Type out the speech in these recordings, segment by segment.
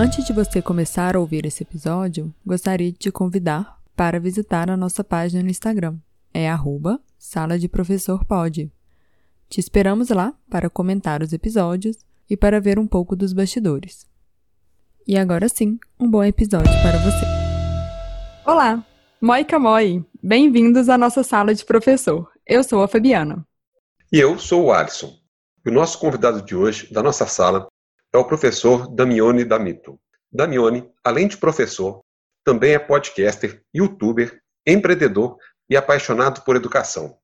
Antes de você começar a ouvir esse episódio, gostaria de te convidar para visitar a nossa página no Instagram. É arroba Sala de Professor Pode. Te esperamos lá para comentar os episódios e para ver um pouco dos bastidores. E agora sim, um bom episódio para você. Olá, Moica Moi, bem-vindos à nossa sala de professor. Eu sou a Fabiana. E eu sou o Alisson. E o nosso convidado de hoje, da nossa sala, é o professor Damione Damito. Damione, além de professor, também é podcaster, youtuber, empreendedor e apaixonado por educação.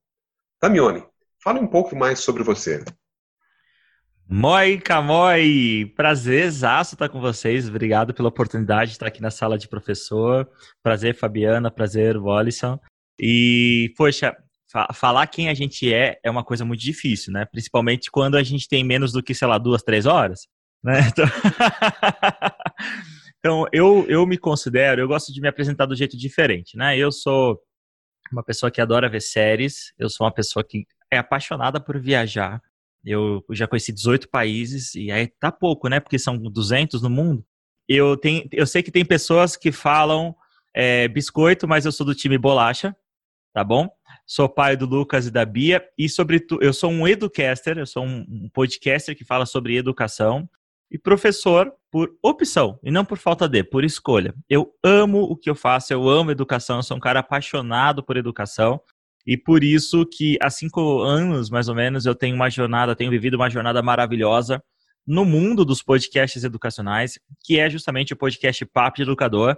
Damione, fale um pouco mais sobre você. Moi Camoi, prazer estar com vocês. Obrigado pela oportunidade de estar aqui na sala de professor. Prazer, Fabiana, prazer, Wallison. E, poxa, fa falar quem a gente é é uma coisa muito difícil, né? Principalmente quando a gente tem menos do que, sei lá, duas, três horas, né? Então, então eu, eu me considero, eu gosto de me apresentar do jeito diferente, né? Eu sou uma pessoa que adora ver séries, eu sou uma pessoa que é apaixonada por viajar, eu já conheci 18 países e aí tá pouco, né? Porque são 200 no mundo. Eu, tenho, eu sei que tem pessoas que falam é, biscoito, mas eu sou do time bolacha, tá bom? Sou pai do Lucas e da Bia e sobretudo eu sou um educaster, eu sou um, um podcaster que fala sobre educação e professor por opção e não por falta de, por escolha. Eu amo o que eu faço, eu amo educação, eu sou um cara apaixonado por educação. E por isso que há cinco anos, mais ou menos, eu tenho uma jornada, tenho vivido uma jornada maravilhosa no mundo dos podcasts educacionais, que é justamente o podcast Papo de Educador,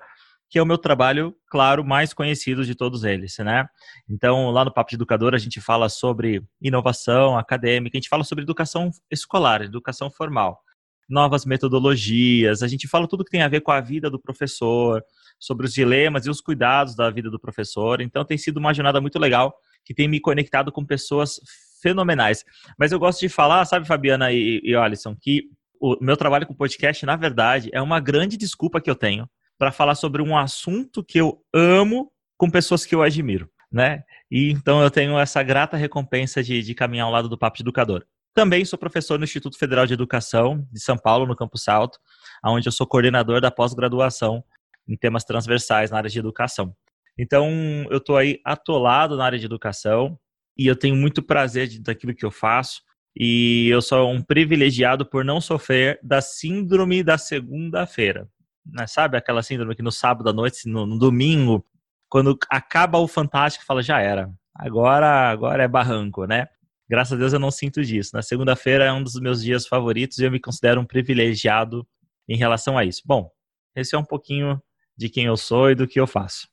que é o meu trabalho, claro, mais conhecido de todos eles, né? Então, lá no Papo de Educador, a gente fala sobre inovação acadêmica, a gente fala sobre educação escolar, educação formal, novas metodologias, a gente fala tudo que tem a ver com a vida do professor, sobre os dilemas e os cuidados da vida do professor. Então tem sido uma jornada muito legal que tem me conectado com pessoas fenomenais. Mas eu gosto de falar, sabe, Fabiana e, e Alisson, que o meu trabalho com podcast, na verdade, é uma grande desculpa que eu tenho para falar sobre um assunto que eu amo com pessoas que eu admiro, né? E então eu tenho essa grata recompensa de, de caminhar ao lado do Papo de Educador. Também sou professor no Instituto Federal de Educação de São Paulo, no Campus Alto, onde eu sou coordenador da pós-graduação em temas transversais na área de educação. Então, eu estou aí atolado na área de educação e eu tenho muito prazer de, daquilo que eu faço. E eu sou um privilegiado por não sofrer da síndrome da segunda-feira. Né? Sabe aquela síndrome que no sábado à noite, no, no domingo, quando acaba o Fantástico, fala, já era. Agora, agora é barranco, né? Graças a Deus eu não sinto disso. Na segunda-feira é um dos meus dias favoritos e eu me considero um privilegiado em relação a isso. Bom, esse é um pouquinho de quem eu sou e do que eu faço.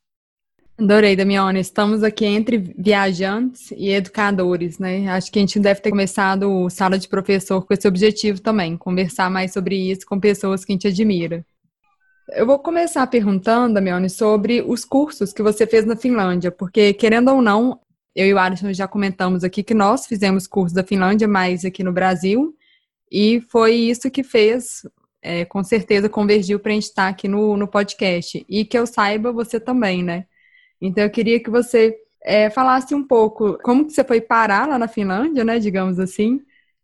Adorei, Damione. Estamos aqui entre viajantes e educadores, né? Acho que a gente deve ter começado o Sala de Professor com esse objetivo também, conversar mais sobre isso com pessoas que a gente admira. Eu vou começar perguntando, Damione, sobre os cursos que você fez na Finlândia, porque, querendo ou não, eu e o Alisson já comentamos aqui que nós fizemos curso da Finlândia, mas aqui no Brasil, e foi isso que fez é, com certeza convergiu para a gente estar tá aqui no, no podcast. E que eu saiba, você também, né? Então eu queria que você é, falasse um pouco como que você foi parar lá na Finlândia, né? Digamos assim.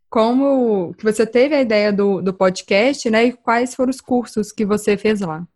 Como que você teve a ideia do, do podcast, né? E quais foram os cursos que você fez lá?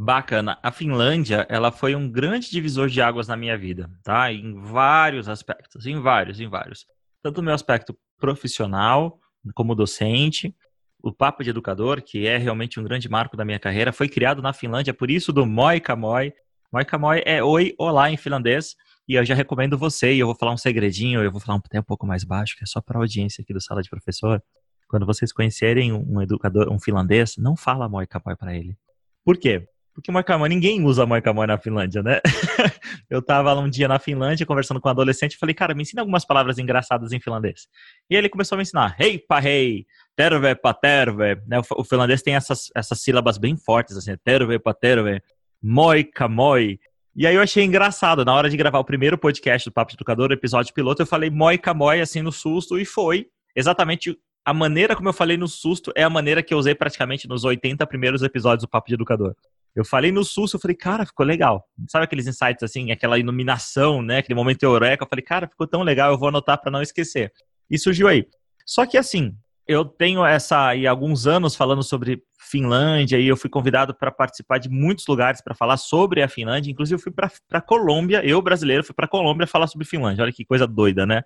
Bacana. A Finlândia, ela foi um grande divisor de águas na minha vida, tá? Em vários aspectos, em vários, em vários. Tanto no meu aspecto profissional, como docente, o Papo de Educador, que é realmente um grande marco da minha carreira, foi criado na Finlândia, por isso do Moi Kamoi. Moi Kamoi é oi, olá em finlandês, e eu já recomendo você, e eu vou falar um segredinho, eu vou falar até um pouco mais baixo, que é só para a audiência aqui do Sala de Professor. Quando vocês conhecerem um educador, um finlandês, não fala Moi Kamoi para ele. Por quê? Porque Moi Kamoi, ninguém usa Moi Kamoi na Finlândia, né? eu tava lá um dia na Finlândia conversando com um adolescente e falei, cara, me ensina algumas palavras engraçadas em finlandês. E ele começou a me ensinar, hey, pa, hey, terve paterve, né? O, finlandês tem essas, essas sílabas bem fortes, assim, terve paterve, moi kamoi. E aí eu achei engraçado, na hora de gravar o primeiro podcast do Papo de Educador, episódio piloto, eu falei moi kamoi, assim, no susto, e foi exatamente a maneira como eu falei no susto é a maneira que eu usei praticamente nos 80 primeiros episódios do Papo de Educador. Eu falei no susto, eu falei, cara, ficou legal. Sabe aqueles insights assim, aquela iluminação, né? Aquele momento eureka. Eu falei, cara, ficou tão legal, eu vou anotar para não esquecer. E surgiu aí. Só que assim, eu tenho essa e alguns anos falando sobre Finlândia e eu fui convidado para participar de muitos lugares para falar sobre a Finlândia. Inclusive eu fui para Colômbia, eu brasileiro fui para Colômbia falar sobre Finlândia. Olha que coisa doida, né?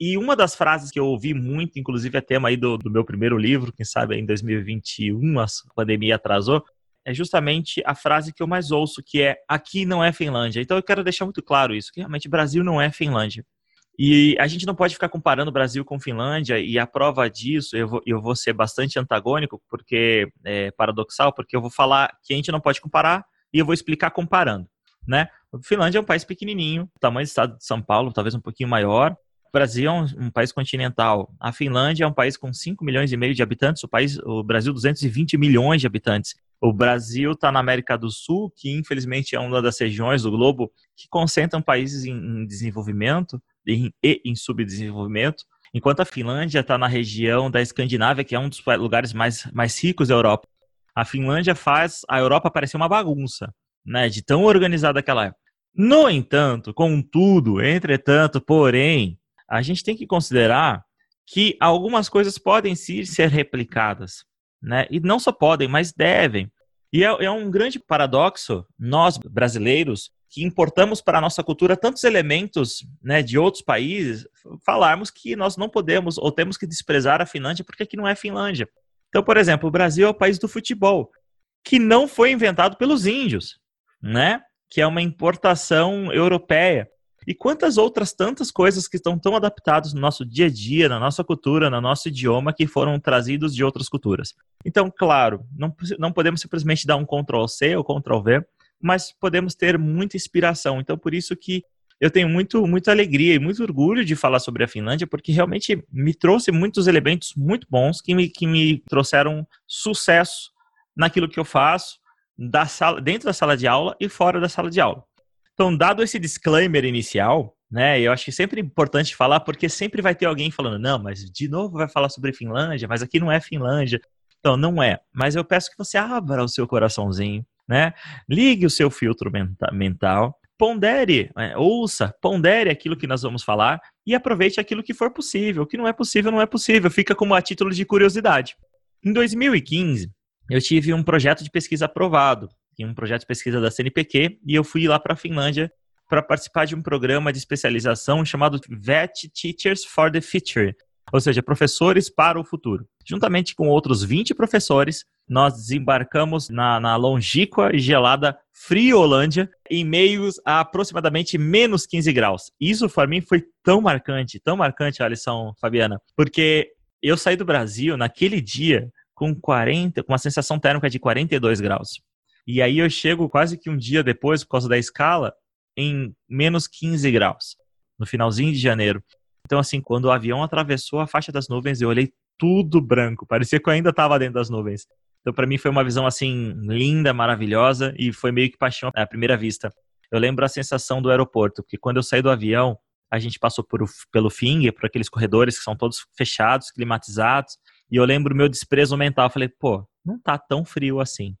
E uma das frases que eu ouvi muito, inclusive é tema aí do, do meu primeiro livro, quem sabe em 2021 a pandemia atrasou, é justamente a frase que eu mais ouço, que é aqui não é Finlândia. Então eu quero deixar muito claro isso, que realmente Brasil não é Finlândia. E a gente não pode ficar comparando Brasil com Finlândia, e a prova disso, eu vou, eu vou ser bastante antagônico, porque é paradoxal, porque eu vou falar que a gente não pode comparar e eu vou explicar comparando. Né? Finlândia é um país pequenininho, tamanho do estado de São Paulo, talvez um pouquinho maior. O Brasil é um, um, país continental. A Finlândia é um país com 5 milhões e meio de habitantes, o, país, o Brasil 220 milhões de habitantes. O Brasil está na América do Sul, que infelizmente é uma das regiões do globo que concentram países em, desenvolvimento e em subdesenvolvimento, enquanto a Finlândia está na região da Escandinávia, que é um dos lugares mais, mais ricos da Europa. A Finlândia faz a Europa parecer uma bagunça, né, de tão organizada que ela é. No entanto, contudo, entretanto, porém, a gente tem que considerar que algumas coisas podem sim ser replicadas, né? E não só podem, mas devem. E é, é um grande paradoxo, nós brasileiros, que importamos para a nossa cultura tantos elementos né, de outros países, falarmos que nós não podemos ou temos que desprezar a Finlândia porque aqui não é Finlândia. Então, por exemplo, o Brasil é o país do futebol, que não foi inventado pelos índios, né? Que é uma importação europeia. E quantas outras tantas coisas que estão tão adaptadas no nosso dia a dia, na nossa cultura, no nosso idioma, que foram trazidos de outras culturas. Então, claro, não, não podemos simplesmente dar um Ctrl C ou Ctrl V, mas podemos ter muita inspiração. Então, por isso que eu tenho muito, muita alegria e muito orgulho de falar sobre a Finlândia, porque realmente me trouxe muitos elementos muito bons que me, que me trouxeram sucesso naquilo que eu faço, da sala, dentro da sala de aula e fora da sala de aula. Então, dado esse disclaimer inicial, né, eu acho que sempre é importante falar, porque sempre vai ter alguém falando, não, mas de novo vai falar sobre Finlândia, mas aqui não é Finlândia. Então, não é. Mas eu peço que você abra o seu coraçãozinho, né? Ligue o seu filtro mental, pondere, né? ouça, pondere aquilo que nós vamos falar e aproveite aquilo que for possível. O que não é possível, não é possível. Fica como a título de curiosidade. Em 2015, eu tive um projeto de pesquisa aprovado, um projeto de pesquisa da CNPq, e eu fui lá para a Finlândia para participar de um programa de especialização chamado VET Teachers for the Future, ou seja, professores para o futuro. Juntamente com outros 20 professores, nós desembarcamos na, na e gelada Friolândia em meios a aproximadamente menos 15 graus. Isso para mim foi tão marcante, tão marcante a lição, Fabiana, porque eu saí do Brasil naquele dia com 40, com uma sensação térmica de 42 graus. E aí eu chego quase que um dia depois, por causa da escala, em menos 15 graus, no finalzinho de janeiro. Então, assim, quando o avião atravessou a faixa das nuvens, eu olhei tudo branco, parecia que eu ainda estava dentro das nuvens. Então, para mim, foi uma visão assim linda, maravilhosa e foi meio que paixão à primeira vista. Eu lembro a sensação do aeroporto, porque quando eu saí do avião, a gente passou por, pelo Finger, por aqueles corredores que são todos fechados, climatizados, e eu lembro o meu desprezo mental. Falei, pô, não tá tão frio assim.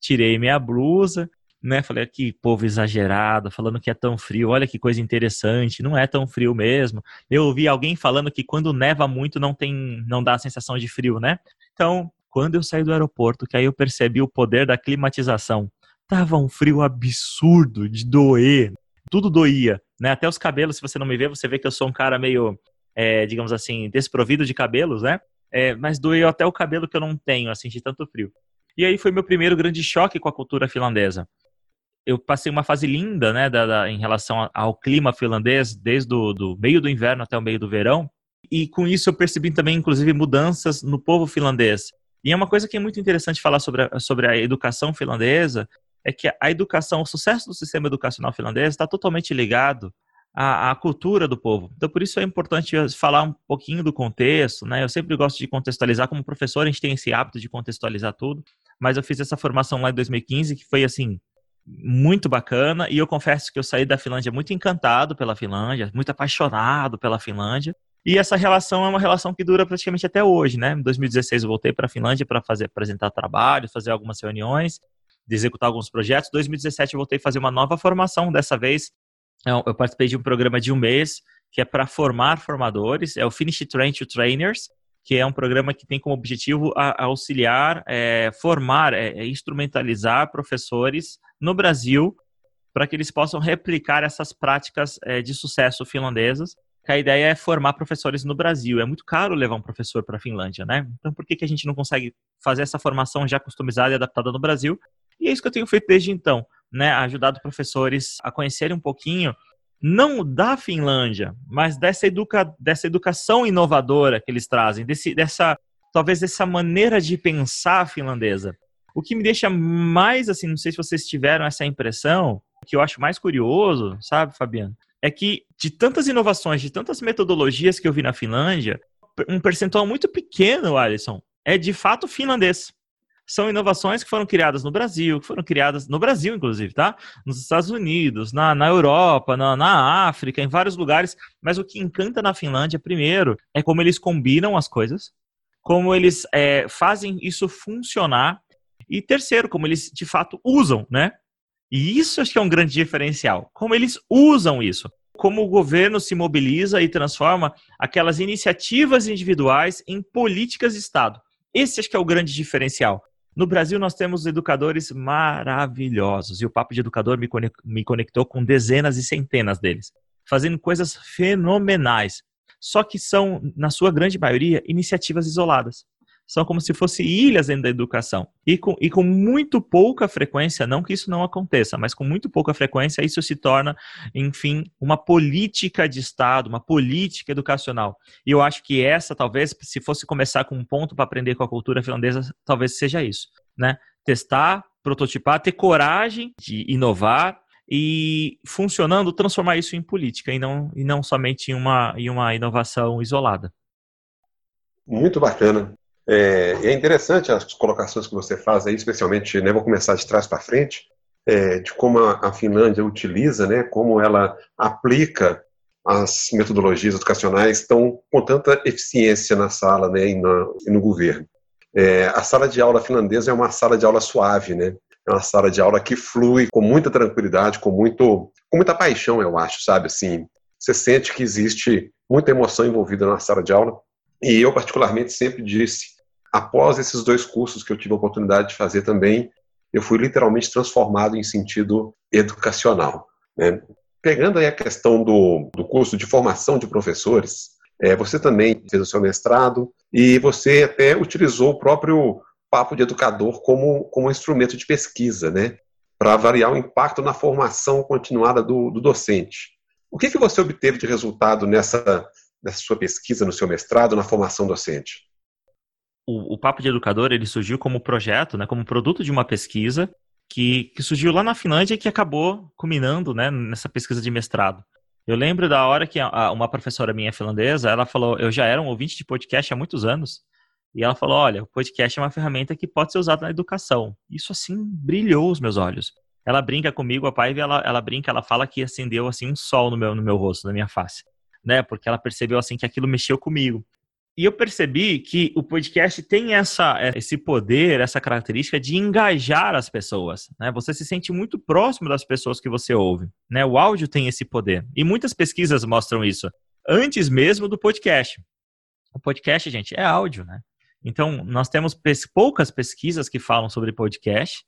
Tirei minha blusa, né? Falei, que povo exagerado, falando que é tão frio. Olha que coisa interessante, não é tão frio mesmo. Eu ouvi alguém falando que quando neva muito não tem, não dá a sensação de frio, né? Então, quando eu saí do aeroporto, que aí eu percebi o poder da climatização, tava um frio absurdo de doer, tudo doía, né? Até os cabelos, se você não me vê, você vê que eu sou um cara meio, é, digamos assim, desprovido de cabelos, né? É, mas doeu até o cabelo que eu não tenho, assim, de tanto frio. E aí foi meu primeiro grande choque com a cultura finlandesa. Eu passei uma fase linda, né, da, da, em relação ao clima finlandês, desde o do meio do inverno até o meio do verão. E com isso eu percebi também, inclusive, mudanças no povo finlandês. E é uma coisa que é muito interessante falar sobre a, sobre a educação finlandesa, é que a educação, o sucesso do sistema educacional finlandês está totalmente ligado à, à, cultura do povo. Então, por isso é importante falar um pouquinho do contexto, né? Eu sempre gosto de contextualizar, como professor, a gente tem esse hábito de contextualizar tudo, mas eu fiz essa formação lá em 2015, que foi, assim, muito bacana, e eu confesso que eu saí da Finlândia muito encantado pela Finlândia, muito apaixonado pela Finlândia, e essa relação é uma relação que dura praticamente até hoje, né? Em 2016 eu voltei para a Finlândia para fazer apresentar trabalho, fazer algumas reuniões, executar alguns projetos. Em 2017 eu voltei a fazer uma nova formação. Dessa vez eu participei de um programa de um mês que é para formar formadores. É o Finish Train to Trainers, que é um programa que tem como objetivo a, a auxiliar, é, formar, é, é instrumentalizar professores no Brasil para que eles possam replicar essas práticas é, de sucesso finlandesas. Que a ideia é formar professores no Brasil. É muito caro levar um professor para a Finlândia, né? Então, por que, que a gente não consegue fazer essa formação já customizada e adaptada no Brasil? E é isso que eu tenho feito desde então, né? Ajudado professores a conhecerem um pouquinho não da Finlândia, mas dessa, educa, dessa educação inovadora que eles trazem, desse, dessa talvez dessa maneira de pensar finlandesa. O que me deixa mais assim, não sei se vocês tiveram essa impressão, o que eu acho mais curioso, sabe, Fabiano, é que de tantas inovações, de tantas metodologias que eu vi na Finlândia, um percentual muito pequeno, Alisson, é de fato finlandês são inovações que foram criadas no Brasil, que foram criadas no Brasil, inclusive, tá? Nos Estados Unidos, na, na Europa, na, na África, em vários lugares. Mas o que encanta na Finlândia, primeiro, é como eles combinam as coisas, como eles é, fazem isso funcionar, e terceiro, como eles de fato usam, né? E isso acho que é um grande diferencial. Como eles usam isso. Como o governo se mobiliza e transforma aquelas iniciativas individuais em políticas de Estado. Esse acho que é o grande diferencial. No Brasil, nós temos educadores maravilhosos, e o Papo de Educador me conectou com dezenas e centenas deles, fazendo coisas fenomenais. Só que são, na sua grande maioria, iniciativas isoladas são como se fossem ilhas dentro da educação. E com, e com muito pouca frequência, não que isso não aconteça, mas com muito pouca frequência, isso se torna, enfim, uma política de Estado, uma política educacional. E eu acho que essa, talvez, se fosse começar com um ponto para aprender com a cultura finlandesa, talvez seja isso, né? Testar, prototipar, ter coragem de inovar, e funcionando, transformar isso em política e não, e não somente em uma, em uma inovação isolada. Muito bacana. É, é interessante as colocações que você faz aí, especialmente, né, vou começar de trás para frente, é, de como a, Finlândia utiliza, né, como ela aplica as metodologias educacionais tão com tanta eficiência na sala né, e, no, e no governo. É, a sala de aula finlandesa é uma sala de aula suave, né? É uma sala de aula que flui com muita tranquilidade, com muito, com muita paixão, eu acho, sabe? Assim, você sente que existe muita emoção envolvida na sala de aula. E eu particularmente sempre disse após esses dois cursos que eu tive a oportunidade de fazer também, eu fui literalmente transformado em sentido educacional. Né? Pegando aí a questão do, do curso de formação de professores, é, você também fez o seu mestrado e você até utilizou o próprio papo de educador como, como instrumento de pesquisa, né? Para avaliar o impacto na formação continuada do, do docente. O que, que você obteve de resultado nessa, nessa sua pesquisa, no seu mestrado, na formação docente? O, o Papo de Educador ele surgiu como projeto, né, como produto de uma pesquisa que, que surgiu lá na Finlândia e que acabou culminando né, nessa pesquisa de mestrado. Eu lembro da hora que a, uma professora minha finlandesa, ela falou, eu já era um ouvinte de podcast há muitos anos, e ela falou, olha, o podcast é uma ferramenta que pode ser usada na educação. Isso, assim, brilhou os meus olhos. Ela brinca comigo, a Paiva, ela, ela brinca, ela fala que acendeu, assim, um sol no meu, no meu rosto, na minha face. Né, porque ela percebeu, assim, que aquilo mexeu comigo. E eu percebi que o podcast tem essa, esse poder, essa característica de engajar as pessoas. Né? Você se sente muito próximo das pessoas que você ouve. Né? O áudio tem esse poder. E muitas pesquisas mostram isso. Antes mesmo do podcast. O podcast, gente, é áudio, né? Então, nós temos poucas pesquisas que falam sobre podcast,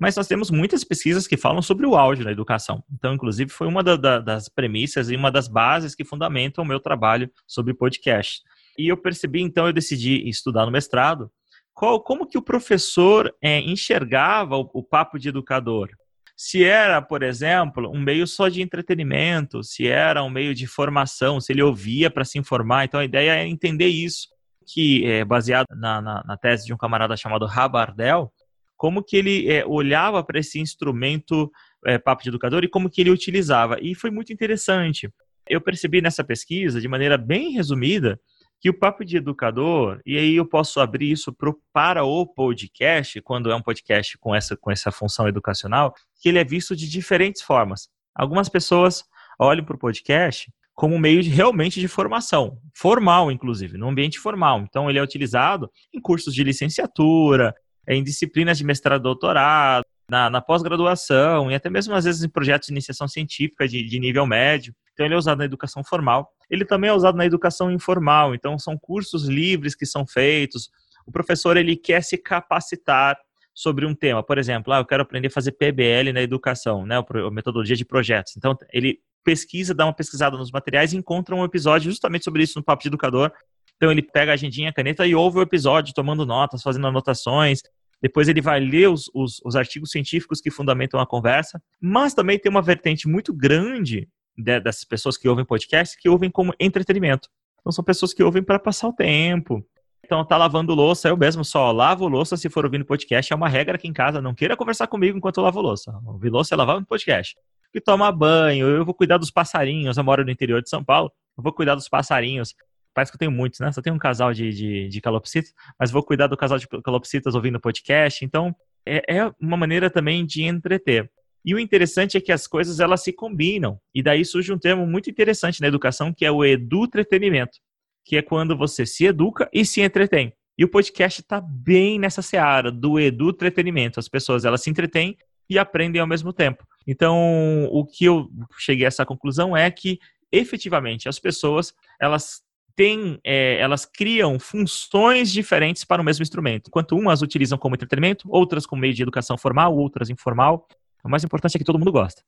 mas nós temos muitas pesquisas que falam sobre o áudio na educação. Então, inclusive, foi uma da, da, das premissas e uma das bases que fundamentam o meu trabalho sobre podcast. E eu percebi, então, eu decidi estudar no mestrado, qual, como que o professor é, enxergava o, o papo de educador. Se era, por exemplo, um meio só de entretenimento, se era um meio de formação, se ele ouvia para se informar. Então, a ideia é entender isso, que é baseado na, na, na tese de um camarada chamado Rabardel, como que ele é, olhava para esse instrumento é, papo de educador e como que ele utilizava. E foi muito interessante. Eu percebi nessa pesquisa, de maneira bem resumida, que o papo de educador, e aí eu posso abrir isso pro, para o podcast, quando é um podcast com essa, com essa função educacional, que ele é visto de diferentes formas. Algumas pessoas olham para o podcast como um meio de, realmente de formação, formal, inclusive, no ambiente formal. Então, ele é utilizado em cursos de licenciatura, em disciplinas de mestrado e doutorado, na, na pós-graduação e até mesmo às vezes em projetos de iniciação científica de, de nível médio. Então, ele é usado na educação formal. Ele também é usado na educação informal. Então, são cursos livres que são feitos. O professor ele quer se capacitar sobre um tema. Por exemplo, ah, eu quero aprender a fazer PBL na educação, né, a metodologia de projetos. Então, ele pesquisa, dá uma pesquisada nos materiais e encontra um episódio justamente sobre isso no Papo de Educador. Então, ele pega a agendinha, a caneta e ouve o episódio, tomando notas, fazendo anotações. Depois ele vai ler os, os, os artigos científicos que fundamentam a conversa. Mas também tem uma vertente muito grande de, dessas pessoas que ouvem podcast que ouvem como entretenimento. Então, são pessoas que ouvem para passar o tempo, então tá lavando louça, eu mesmo só lavo louça se for ouvindo podcast, é uma regra aqui em casa, não queira conversar comigo enquanto eu lavo louça. Ouvir louça é lavar no podcast. E toma banho, eu vou cuidar dos passarinhos, eu moro no interior de São Paulo, eu vou cuidar dos passarinhos. Parece que eu tenho muitos, né? Só tenho um casal de, de, de calopsitas, mas vou cuidar do casal de calopsitas ouvindo podcast. Então, é, é uma maneira também de entreter. E o interessante é que as coisas elas se combinam. E daí surge um termo muito interessante na educação, que é o edu-entretenimento que é quando você se educa e se entretém. E o podcast está bem nessa seara do edu entretenimento. As pessoas elas se entretêm e aprendem ao mesmo tempo. Então, o que eu cheguei a essa conclusão é que efetivamente as pessoas elas têm, é, elas criam funções diferentes para o mesmo instrumento. Enquanto umas utilizam como entretenimento, outras como meio de educação formal, outras informal. O mais importante é que todo mundo gosta.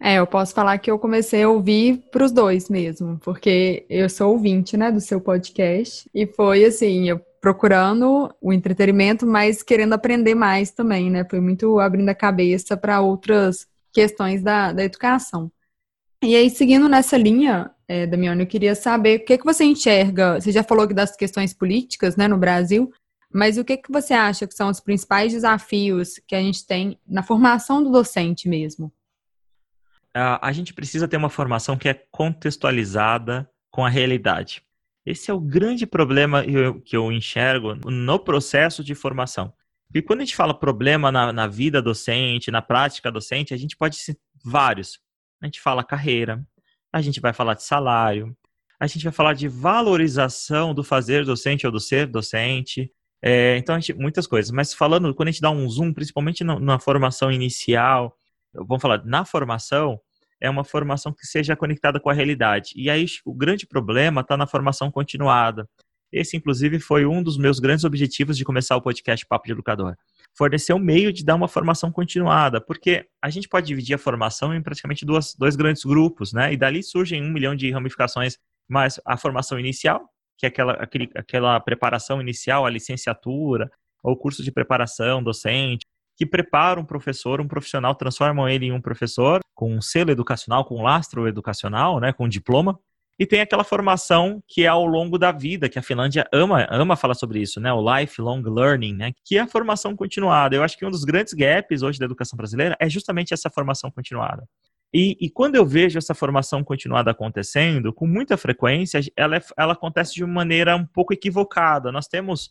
É, eu posso falar que eu comecei a ouvir para os dois mesmo, porque eu sou ouvinte, né, do seu podcast, e foi assim, eu procurando o entretenimento, mas querendo aprender mais também, né? Foi muito abrindo a cabeça para outras questões da, da educação. E aí, seguindo nessa linha, é, Damiano, eu queria saber o que, que você enxerga, você já falou das questões políticas, né, no Brasil, mas o que, que você acha que são os principais desafios que a gente tem na formação do docente mesmo? a gente precisa ter uma formação que é contextualizada com a realidade. Esse é o grande problema que eu enxergo no processo de formação. E quando a gente fala problema na, na vida docente, na prática docente, a gente pode ser vários. A gente fala carreira, a gente vai falar de salário, a gente vai falar de valorização do fazer docente ou do ser docente. É, então, gente, muitas coisas. Mas falando, quando a gente dá um zoom, principalmente na, formação inicial, vamos falar, na formação, é uma formação que seja conectada com a realidade. E aí o grande problema está na formação continuada. Esse, inclusive, foi um dos meus grandes objetivos de começar o podcast Papo de Educador. Fornecer um meio de dar uma formação continuada, porque a gente pode dividir a formação em praticamente duas, dois grandes grupos, né? E dali surgem um milhão de ramificações, mas a formação inicial, que é aquela, aquele, aquela preparação inicial, a licenciatura, ou curso de preparação docente, que preparam um professor, um profissional, transformam ele em um professor com um selo educacional, com um lastro educacional, né, com um diploma. E tem aquela formação que é ao longo da vida, que a Finlândia ama, ama falar sobre isso, né? O lifelong learning, né? Que é a formação continuada. Eu acho que um dos grandes gaps hoje da educação brasileira é justamente essa formação continuada. E, e, quando eu vejo essa formação continuada acontecendo, com muita frequência, ela, é, ela acontece de uma maneira um pouco equivocada. Nós temos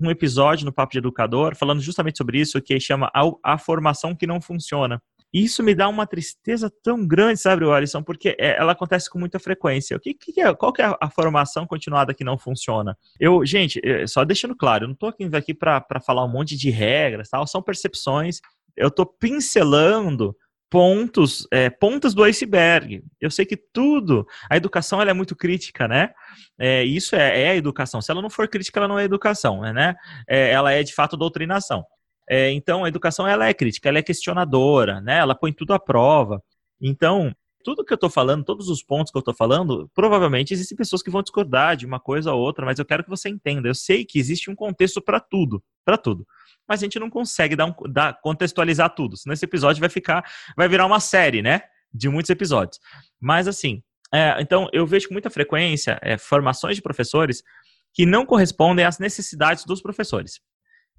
um episódio no Papo de Educador falando justamente sobre isso, que chama A, a Formação que Não Funciona. E isso me dá uma tristeza tão grande, sabe, Alisson, porque é, ela acontece com muita frequência. O que, que é, qual que é a formação continuada que não funciona? Eu, gente, é, só deixando claro, eu não estou aqui, para falar um monte de regras, tal, são percepções. Eu estou pincelando pontos, é, pontas do iceberg. Eu sei que tudo, a educação ela é muito crítica, né? É, isso é, é, a educação. Se ela não for crítica, ela não é educação, né? É, ela é de fato doutrinação. É, então, a educação ela é crítica, ela é questionadora, né? Ela põe tudo à prova. Então, tudo que eu estou falando, todos os pontos que eu estou falando, provavelmente existem pessoas que vão discordar de uma coisa ou outra, mas eu quero que você entenda. Eu sei que existe um contexto para tudo, para tudo mas a gente não consegue dar, um, dar contextualizar tudo. Senão esse episódio vai ficar, vai virar uma série, né? De muitos episódios. Mas assim, é, então eu vejo com muita frequência é, formações de professores que não correspondem às necessidades dos professores.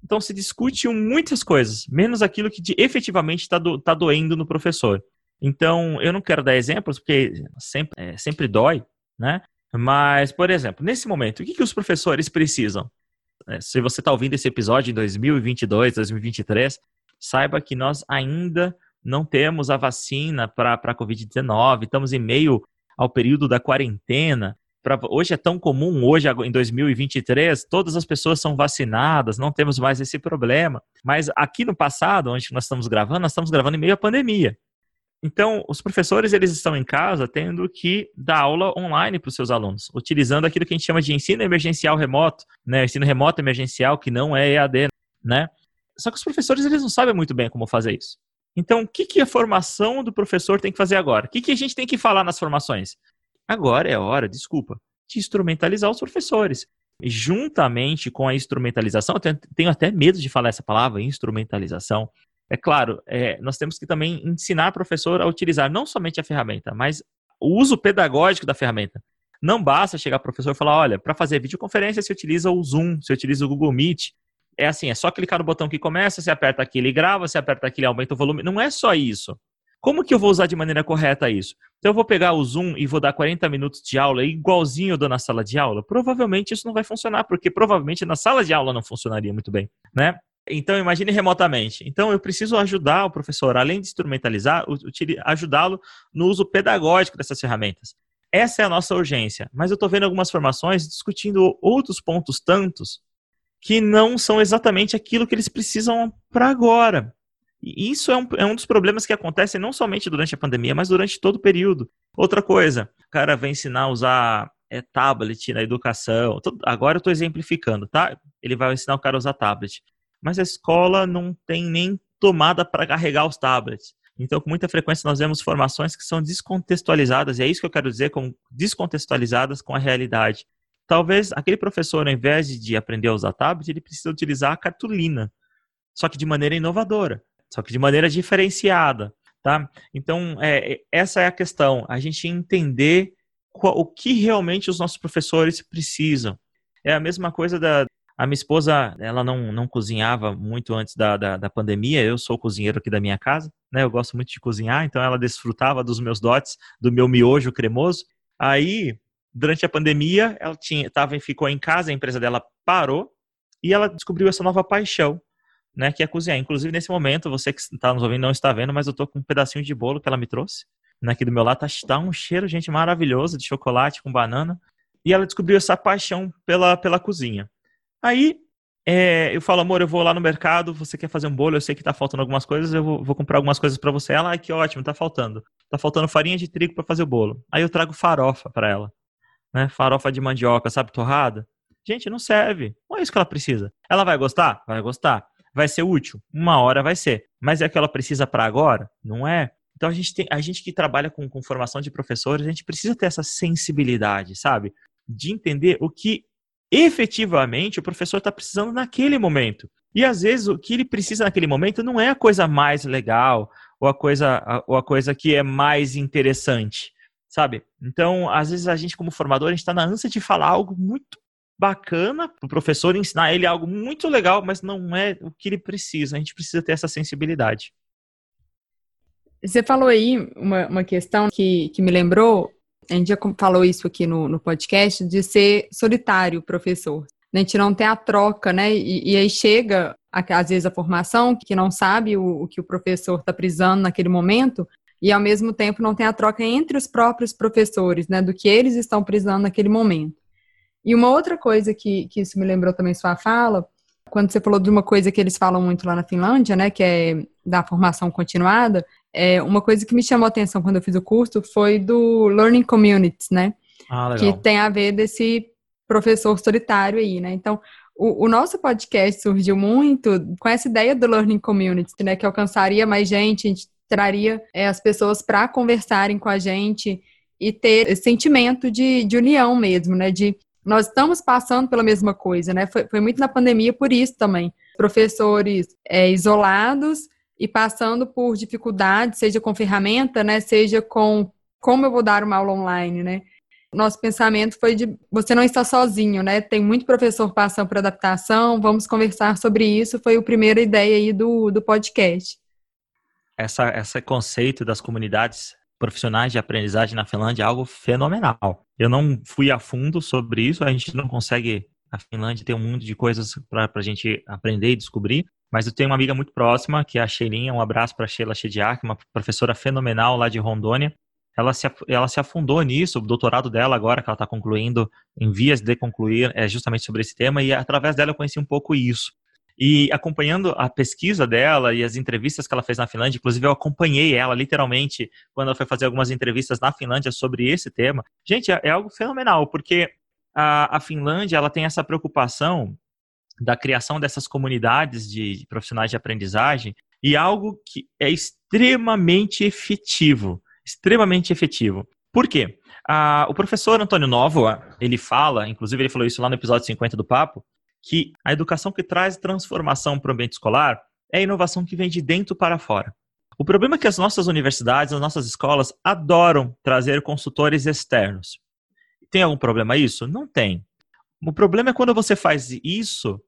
Então se discute muitas coisas, menos aquilo que de, efetivamente está do, tá doendo no professor. Então eu não quero dar exemplos porque sempre, é, sempre dói, né? Mas, por exemplo, nesse momento, o que, que os professores precisam? É, se você está ouvindo esse episódio em 2022, 2023, saiba que nós ainda não temos a vacina para a Covid-19, estamos em meio ao período da quarentena. Pra, hoje é tão comum, hoje em 2023, todas as pessoas são vacinadas, não temos mais esse problema. Mas aqui no passado, onde nós estamos gravando, nós estamos gravando em meio à pandemia. Então, os professores eles estão em casa tendo que dar aula online para os seus alunos, utilizando aquilo que a gente chama de ensino emergencial remoto, né? Ensino remoto emergencial que não é EAD, né? Só que os professores eles não sabem muito bem como fazer isso. Então, o que, que a formação do professor tem que fazer agora? O que, que a gente tem que falar nas formações? Agora é hora, desculpa, de instrumentalizar os professores. Juntamente com a instrumentalização, eu tenho até medo de falar essa palavra, instrumentalização, é claro, é, nós temos que também ensinar o professor a utilizar não somente a ferramenta, mas o uso pedagógico da ferramenta. Não basta chegar o professor e falar, olha, para fazer videoconferência você utiliza o Zoom, você utiliza o Google Meet. É assim, é só clicar no botão que começa, você aperta aqui, ele grava, você aperta aqui, ele aumenta o volume. Não é só isso. Como que eu vou usar de maneira correta isso? Então eu vou pegar o Zoom e vou dar 40 minutos de aula igualzinho eu dou na sala de aula? Provavelmente isso não vai funcionar, porque provavelmente na sala de aula não funcionaria muito bem, né? Então, imagine remotamente. Então, eu preciso ajudar o professor, além de instrumentalizar, ajudá-lo no uso pedagógico dessas ferramentas. Essa é a nossa urgência. Mas eu estou vendo algumas formações discutindo outros pontos tantos que não são exatamente aquilo que eles precisam para agora. E isso é um, é um dos problemas que acontecem não somente durante a pandemia, mas durante todo o período. Outra coisa, o cara vai ensinar a usar é, tablet na educação. Agora eu estou exemplificando, tá? Ele vai ensinar o cara a usar tablet mas a escola não tem nem tomada para carregar os tablets. Então, com muita frequência, nós vemos formações que são descontextualizadas, e é isso que eu quero dizer com descontextualizadas com a realidade. Talvez aquele professor, ao invés de aprender a usar tablet, ele precisa utilizar a cartolina, só que de maneira inovadora, só que de maneira diferenciada. Tá? Então, é, essa é a questão, a gente entender qual, o que realmente os nossos professores precisam. É a mesma coisa da, a minha esposa, ela não, não cozinhava muito antes da, da, da, pandemia, eu sou cozinheiro aqui da minha casa, né? Eu gosto muito de cozinhar, então ela desfrutava dos meus dotes, do meu miojo cremoso. Aí, durante a pandemia, ela tinha, tava, ficou em casa, a empresa dela parou e ela descobriu essa nova paixão, né? Que é cozinhar. Inclusive, nesse momento, você que está nos ouvindo não está vendo, mas eu tô com um pedacinho de bolo que ela me trouxe. Né, aqui do meu lado tá, tá um cheiro, gente, maravilhoso de chocolate com banana. E ela descobriu essa paixão pela, pela cozinha. Aí é, eu falo, amor, eu vou lá no mercado, você quer fazer um bolo, eu sei que tá faltando algumas coisas, eu vou, vou comprar algumas coisas para você. Ela, ai, que ótimo, tá faltando. Tá faltando farinha de trigo para fazer o bolo. Aí eu trago farofa para ela, né? Farofa de mandioca, sabe, torrada. Gente, não serve. Não é isso que ela precisa. Ela vai gostar? Vai gostar. Vai ser útil? Uma hora vai ser. Mas é o que ela precisa para agora? Não é. Então a gente tem, a gente que trabalha com, com formação de professores, a gente precisa ter essa sensibilidade, sabe? De entender o que efetivamente o professor está precisando naquele momento. E às vezes o que ele precisa naquele momento não é a coisa mais legal ou a coisa, ou a coisa que é mais interessante, sabe? Então, às vezes a gente como formador, a gente está na ânsia de falar algo muito bacana para o professor, ensinar ele algo muito legal, mas não é o que ele precisa. A gente precisa ter essa sensibilidade. Você falou aí uma, uma questão que, que me lembrou a gente já falou isso aqui no, no podcast, de ser solitário professor. A gente não tem a troca, né? E, e aí chega, às vezes, a formação que não sabe o, o que o professor está precisando naquele momento, e ao mesmo tempo não tem a troca entre os próprios professores, né? Do que eles estão precisando naquele momento. E uma outra coisa que, que isso me lembrou também sua fala, quando você falou de uma coisa que eles falam muito lá na Finlândia, né? Que é da formação continuada, é, uma coisa que me chamou a atenção quando eu fiz o curso foi do Learning Communities, né? Ah, que tem a ver desse professor solitário aí, né? Então, o, o, nosso podcast surgiu muito com essa ideia do Learning Community, né? Que alcançaria mais gente, a gente traria é, as pessoas para conversarem com a gente e ter esse sentimento de, de união mesmo, né? De nós estamos passando pela mesma coisa, né? Foi, foi muito na pandemia por isso também. Professores é, isolados e passando por dificuldades, seja com ferramenta, né, seja com como eu vou dar uma aula online, né? Nosso pensamento foi de você não está sozinho, né? Tem muito professor passando por adaptação, vamos conversar sobre isso. Foi a primeira ideia aí do, do podcast. Essa, esse conceito das comunidades profissionais de aprendizagem na Finlândia é algo fenomenal. Eu não fui a fundo sobre isso, a gente não consegue. A Finlândia tem um mundo de coisas para a gente aprender e descobrir, mas eu tenho uma amiga muito próxima, que é a Sheilinha, um abraço para Sheila Chediak, uma professora fenomenal lá de Rondônia. Ela se, ela se afundou nisso, o doutorado dela agora, que ela está concluindo, em vias de concluir, é justamente sobre esse tema, e através dela eu conheci um pouco isso. E acompanhando a pesquisa dela e as entrevistas que ela fez na Finlândia, inclusive eu acompanhei ela literalmente quando ela foi fazer algumas entrevistas na Finlândia sobre esse tema. Gente, é, é algo fenomenal, porque a, a Finlândia ela tem essa preocupação da criação dessas comunidades de profissionais de aprendizagem e algo que é extremamente efetivo, extremamente efetivo. Por quê? Ah, o professor Antônio Novoa, ele fala, inclusive ele falou isso lá no episódio 50 do Papo, que a educação que traz transformação para o ambiente escolar é a inovação que vem de dentro para fora. O problema é que as nossas universidades, as nossas escolas adoram trazer consultores externos. Tem algum problema isso? Não tem. O problema é quando você faz isso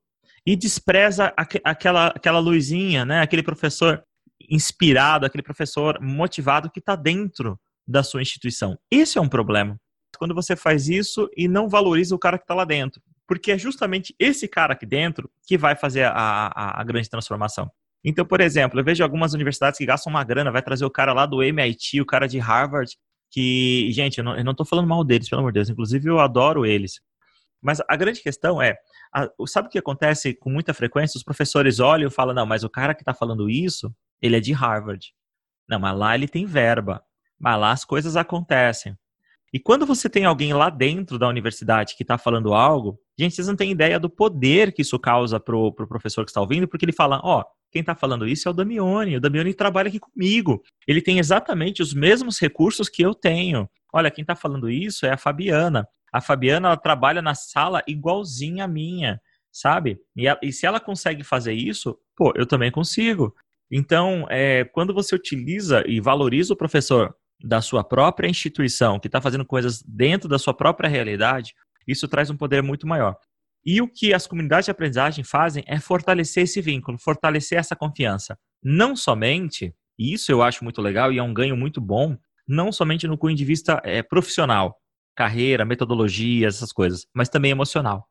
e despreza aquela, aquela luzinha, né? aquele professor inspirado, aquele professor motivado que está dentro da sua instituição. Esse é um problema. Quando você faz isso e não valoriza o cara que está lá dentro. Porque é justamente esse cara aqui dentro que vai fazer a, a, a grande transformação. Então, por exemplo, eu vejo algumas universidades que gastam uma grana, vai trazer o cara lá do MIT, o cara de Harvard, que, gente, eu não, tô falando mal deles, pelo amor de Deus, inclusive eu adoro eles. Mas a grande questão é, a, sabe o que acontece com muita frequência? Os professores olham e falam, não, mas o cara que está falando isso, ele é de Harvard. Não, mas lá ele tem verba. Mas lá as coisas acontecem. E quando você tem alguém lá dentro da universidade que está falando algo, gente, vocês não têm ideia do poder que isso causa pro, pro professor que está ouvindo, porque ele fala, ó, oh, quem está falando isso é o Damione. O Damione trabalha aqui comigo. Ele tem exatamente os mesmos recursos que eu tenho. Olha, quem está falando isso é a Fabiana. A Fabiana ela trabalha na sala igualzinha a minha, sabe? E, a, e se ela consegue fazer isso, pô, eu também consigo. Então, é, quando você utiliza e valoriza o professor da sua própria instituição, que está fazendo coisas dentro da sua própria realidade, isso traz um poder muito maior. E o que as comunidades de aprendizagem fazem é fortalecer esse vínculo, fortalecer essa confiança. Não somente, e isso eu acho muito legal e é um ganho muito bom, não somente no cunho de vista é, profissional, carreira, metodologias, essas coisas, mas também emocional.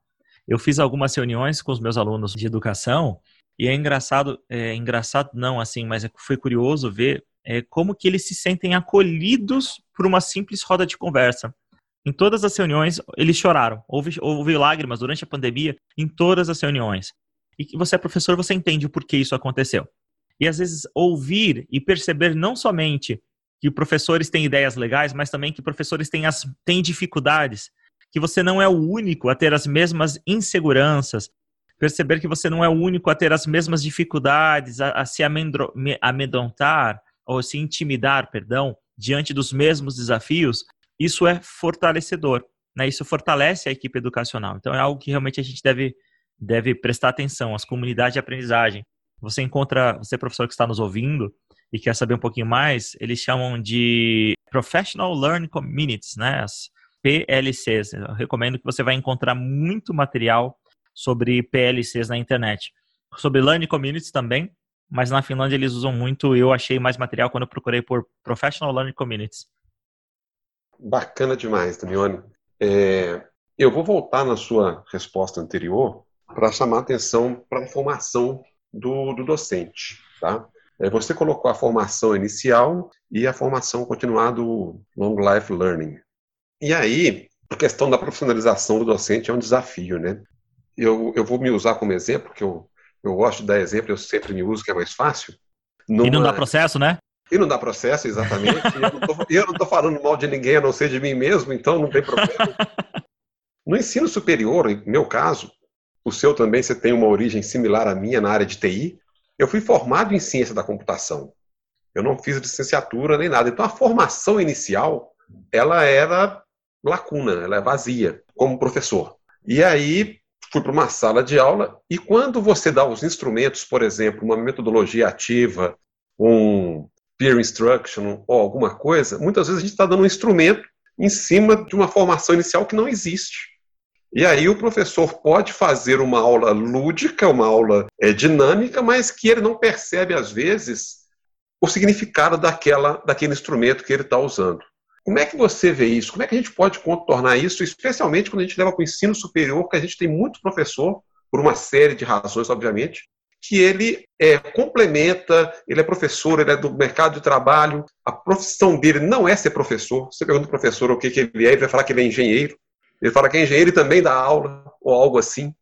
Eu fiz algumas reuniões com os meus alunos de educação e é engraçado, é engraçado não assim, mas é foi curioso ver é, como que eles se sentem acolhidos por uma simples roda de conversa. Em todas as reuniões, eles choraram. Houve, houve lágrimas durante a pandemia em todas as reuniões. E que você é professor, você entende o porquê isso aconteceu. E às vezes ouvir e perceber não somente que professores têm ideias legais, mas também que professores têm, as, têm dificuldades, que você não é o único a ter as mesmas inseguranças, perceber que você não é o único a ter as mesmas dificuldades, a, a se amedrontar ou se intimidar, perdão, diante dos mesmos desafios, isso é fortalecedor, né? Isso fortalece a equipe educacional. Então é algo que realmente a gente deve deve prestar atenção. As comunidades de aprendizagem. Você encontra, você professor que está nos ouvindo, e quer saber um pouquinho mais, eles chamam de Professional Learning Communities, né? As PLCs. Eu recomendo que você vai encontrar muito material sobre PLCs na internet. Sobre Learning Communities também, mas na Finlândia eles usam muito, eu achei mais material quando eu procurei por Professional Learning Communities. Bacana demais, Damione. É, eu vou voltar na sua resposta anterior para chamar atenção para a formação do, do docente, tá? É, você colocou a formação inicial e a formação continuada Long Life Learning. E aí, a questão da profissionalização do docente é um desafio, né? Eu, eu vou me usar como exemplo, que eu, eu gosto de dar exemplo, eu sempre me uso, que é mais fácil. Numa... E não dá processo, né? E não dá processo, exatamente. eu não estou falando mal de ninguém, a não ser de mim mesmo, então não tem problema. No ensino superior, em meu caso, o seu também, você tem uma origem similar à minha na área de TI, eu fui formado em ciência da computação. Eu não fiz licenciatura nem nada. Então a formação inicial, ela era lacuna, ela é vazia, como professor. E aí fui para uma sala de aula e quando você dá os instrumentos, por exemplo, uma metodologia ativa, um peer instruction ou alguma coisa, muitas vezes a gente está dando um instrumento em cima de uma formação inicial que não existe. E aí o professor pode fazer uma aula lúdica, uma aula é, dinâmica, mas que ele não percebe, às vezes, o significado daquela, daquele instrumento que ele está usando. Como é que você vê isso? Como é que a gente pode contornar isso, especialmente quando a gente leva para o ensino superior, que a gente tem muito professor, por uma série de razões, obviamente, que ele é, complementa, ele é professor, ele é do mercado de trabalho, a profissão dele não é ser professor. Você pergunta para o professor o que, que ele é, ele vai falar que ele é engenheiro. Ele fala que é engenheiro e também dá aula, ou algo assim.